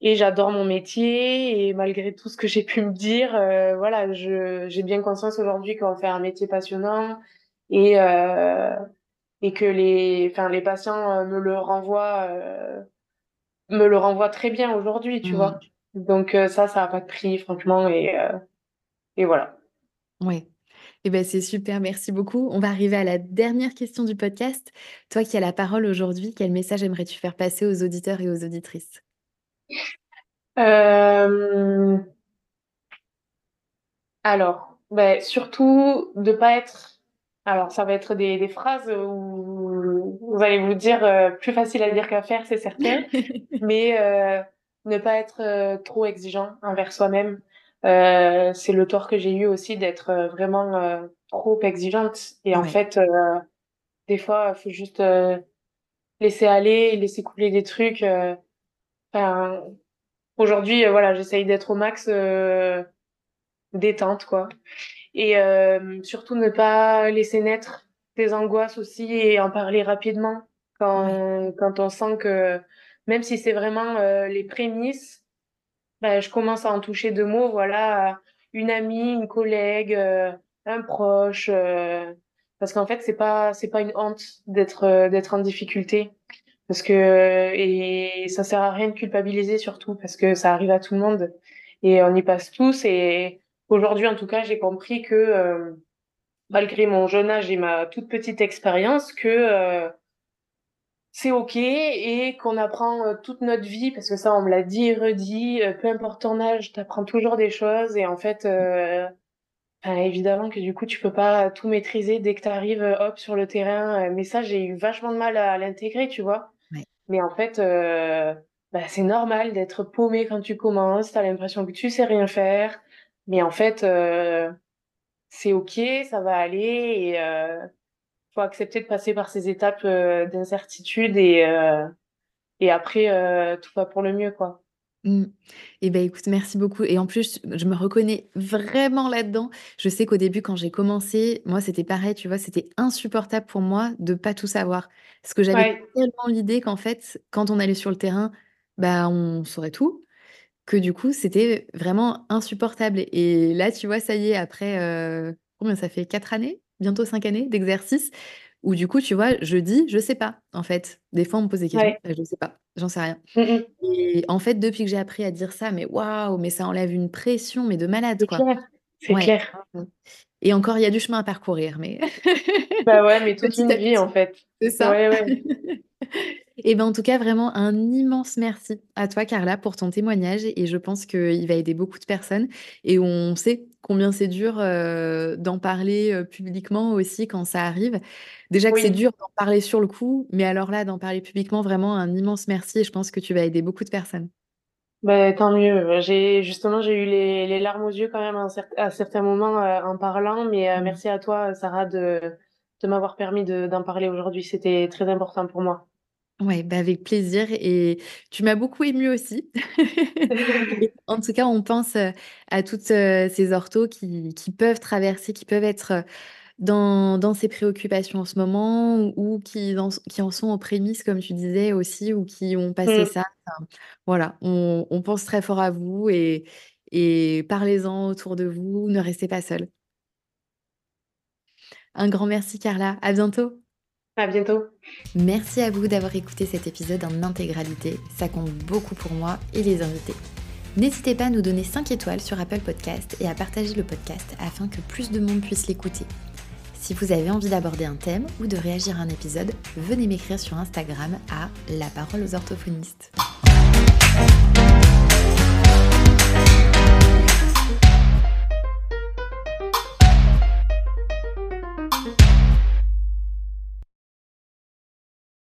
Et j'adore mon métier et malgré tout ce que j'ai pu me dire, euh, voilà, je, j'ai bien conscience aujourd'hui qu'on fait un métier passionnant et, euh, et que les, enfin, les patients euh, me le renvoient, euh, me le renvoient très bien aujourd'hui, tu Mmh. vois. Donc ça, ça a pas de prix, franchement, et, et voilà. Ouais. Eh ben, c'est super, merci beaucoup. On va arriver à la dernière question du podcast. Toi qui as la parole aujourd'hui, quel message aimerais-tu faire passer aux auditeurs et aux auditrices? Euh, alors, ben, surtout de pas être. Alors, ça va être des, des phrases où vous allez vous dire euh, plus facile à dire qu'à faire, c'est certain, *laughs* mais euh, ne pas être trop exigeant envers soi-même. C'est le tort que j'ai eu aussi d'être vraiment trop exigeante. Et en fait, des fois, il faut juste laisser aller, laisser couler des trucs. Euh. Enfin, aujourd'hui, euh, voilà, j'essaye d'être au max euh, détente, quoi. Et surtout ne pas laisser naître des angoisses aussi et en parler rapidement Ouais. quand, quand on sent que, même si c'est vraiment euh, les prémices, ben, je commence à en toucher deux mots, voilà, une amie, une collègue, euh, un proche, euh, parce qu'en fait, c'est pas, c'est pas une honte d'être, d'être en difficulté. Parce que, et ça sert à rien de culpabiliser surtout, parce que ça arrive à tout le monde. Et on y passe tous. Et aujourd'hui, en tout cas, j'ai compris que, euh, malgré mon jeune âge et ma toute petite expérience, que, euh, c'est OK et qu'on apprend euh, toute notre vie, parce que ça, on me l'a dit et redit, peu importe ton âge, t'apprends toujours des choses. Et en fait, ben, évidemment que du coup, tu peux pas tout maîtriser dès que t'arrives, euh, hop, sur le terrain. Mais ça, j'ai eu vachement de mal à, à l'intégrer, tu vois. Mais en fait, euh, bah, c'est normal d'être paumé quand tu commences. T'as l'impression que tu sais rien faire. Mais en fait, euh, c'est OK, ça va aller. Et euh, faut accepter de passer par ces étapes euh, d'incertitude. Et, euh, et après, euh, tout va pour le mieux, quoi. Mmh. Et ben, écoute, merci beaucoup et en plus, je me reconnais vraiment là-dedans. Je sais qu'au début, quand j'ai commencé, moi, c'était pareil, tu vois? C'était insupportable pour moi de pas tout savoir. Parce que j'avais Ouais, tellement l'idée qu'en fait, quand on allait sur le terrain, bah, on saurait tout, que du coup, c'était vraiment insupportable et là, tu vois, ça y est, après, heu, combien ça fait? 4 années? Bientôt 5 années d'exercice où du coup, tu vois, je dis: «Je sais pas», en fait. Des fois, on me pose des questions, ouais. bah, je sais pas, j'en sais rien. Mm, mm. Et en fait, depuis que j'ai appris à dire ça, mais waouh, mais ça enlève une pression, mais de malade, C'est quoi. clair, c'est Ouais. clair. Mmh. Et encore, il y a du chemin à parcourir, mais *laughs* Bah ouais, mais *laughs* toute une vie, en fait. C'est ça. Ouais, ouais. *laughs* Et ben, en tout cas, vraiment un immense merci à toi, Carla, pour ton témoignage et je pense qu'il va aider beaucoup de personnes et on sait combien c'est dur, d'en parler, publiquement aussi quand ça arrive. Déjà que c'est dur d'en parler sur le coup, mais alors là, d'en parler publiquement, vraiment un immense merci et je pense que tu vas aider beaucoup de personnes. Bah, tant mieux. J'ai justement, j'ai eu les les larmes aux yeux quand même à cer à certains moments, en parlant, mais Mmh. merci à toi, Sarah, de de m'avoir permis de d'en parler aujourd'hui. C'était très important pour moi. Ouais, bah, avec plaisir et tu m'as beaucoup émue aussi. *laughs* En tout cas, on pense, à toutes, ces orthos qui qui peuvent traverser, qui peuvent être, dans dans ces préoccupations en ce moment ou qui qui en sont aux prémices comme tu disais aussi ou qui ont passé Mmh. ça. Enfin, voilà, on on pense très fort à vous et et parlez-en autour de vous, ne restez pas seuls. Un grand merci Carla, à bientôt. À bientôt. Merci à vous d'avoir écouté cet épisode en intégralité, ça compte beaucoup pour moi et les invités. N'hésitez pas à nous donner 5 étoiles sur Apple Podcast et à partager le podcast afin que plus de monde puisse l'écouter. Si vous avez envie d'aborder un thème ou de réagir à un épisode, venez m'écrire sur Instagram à La Parole aux orthophonistes.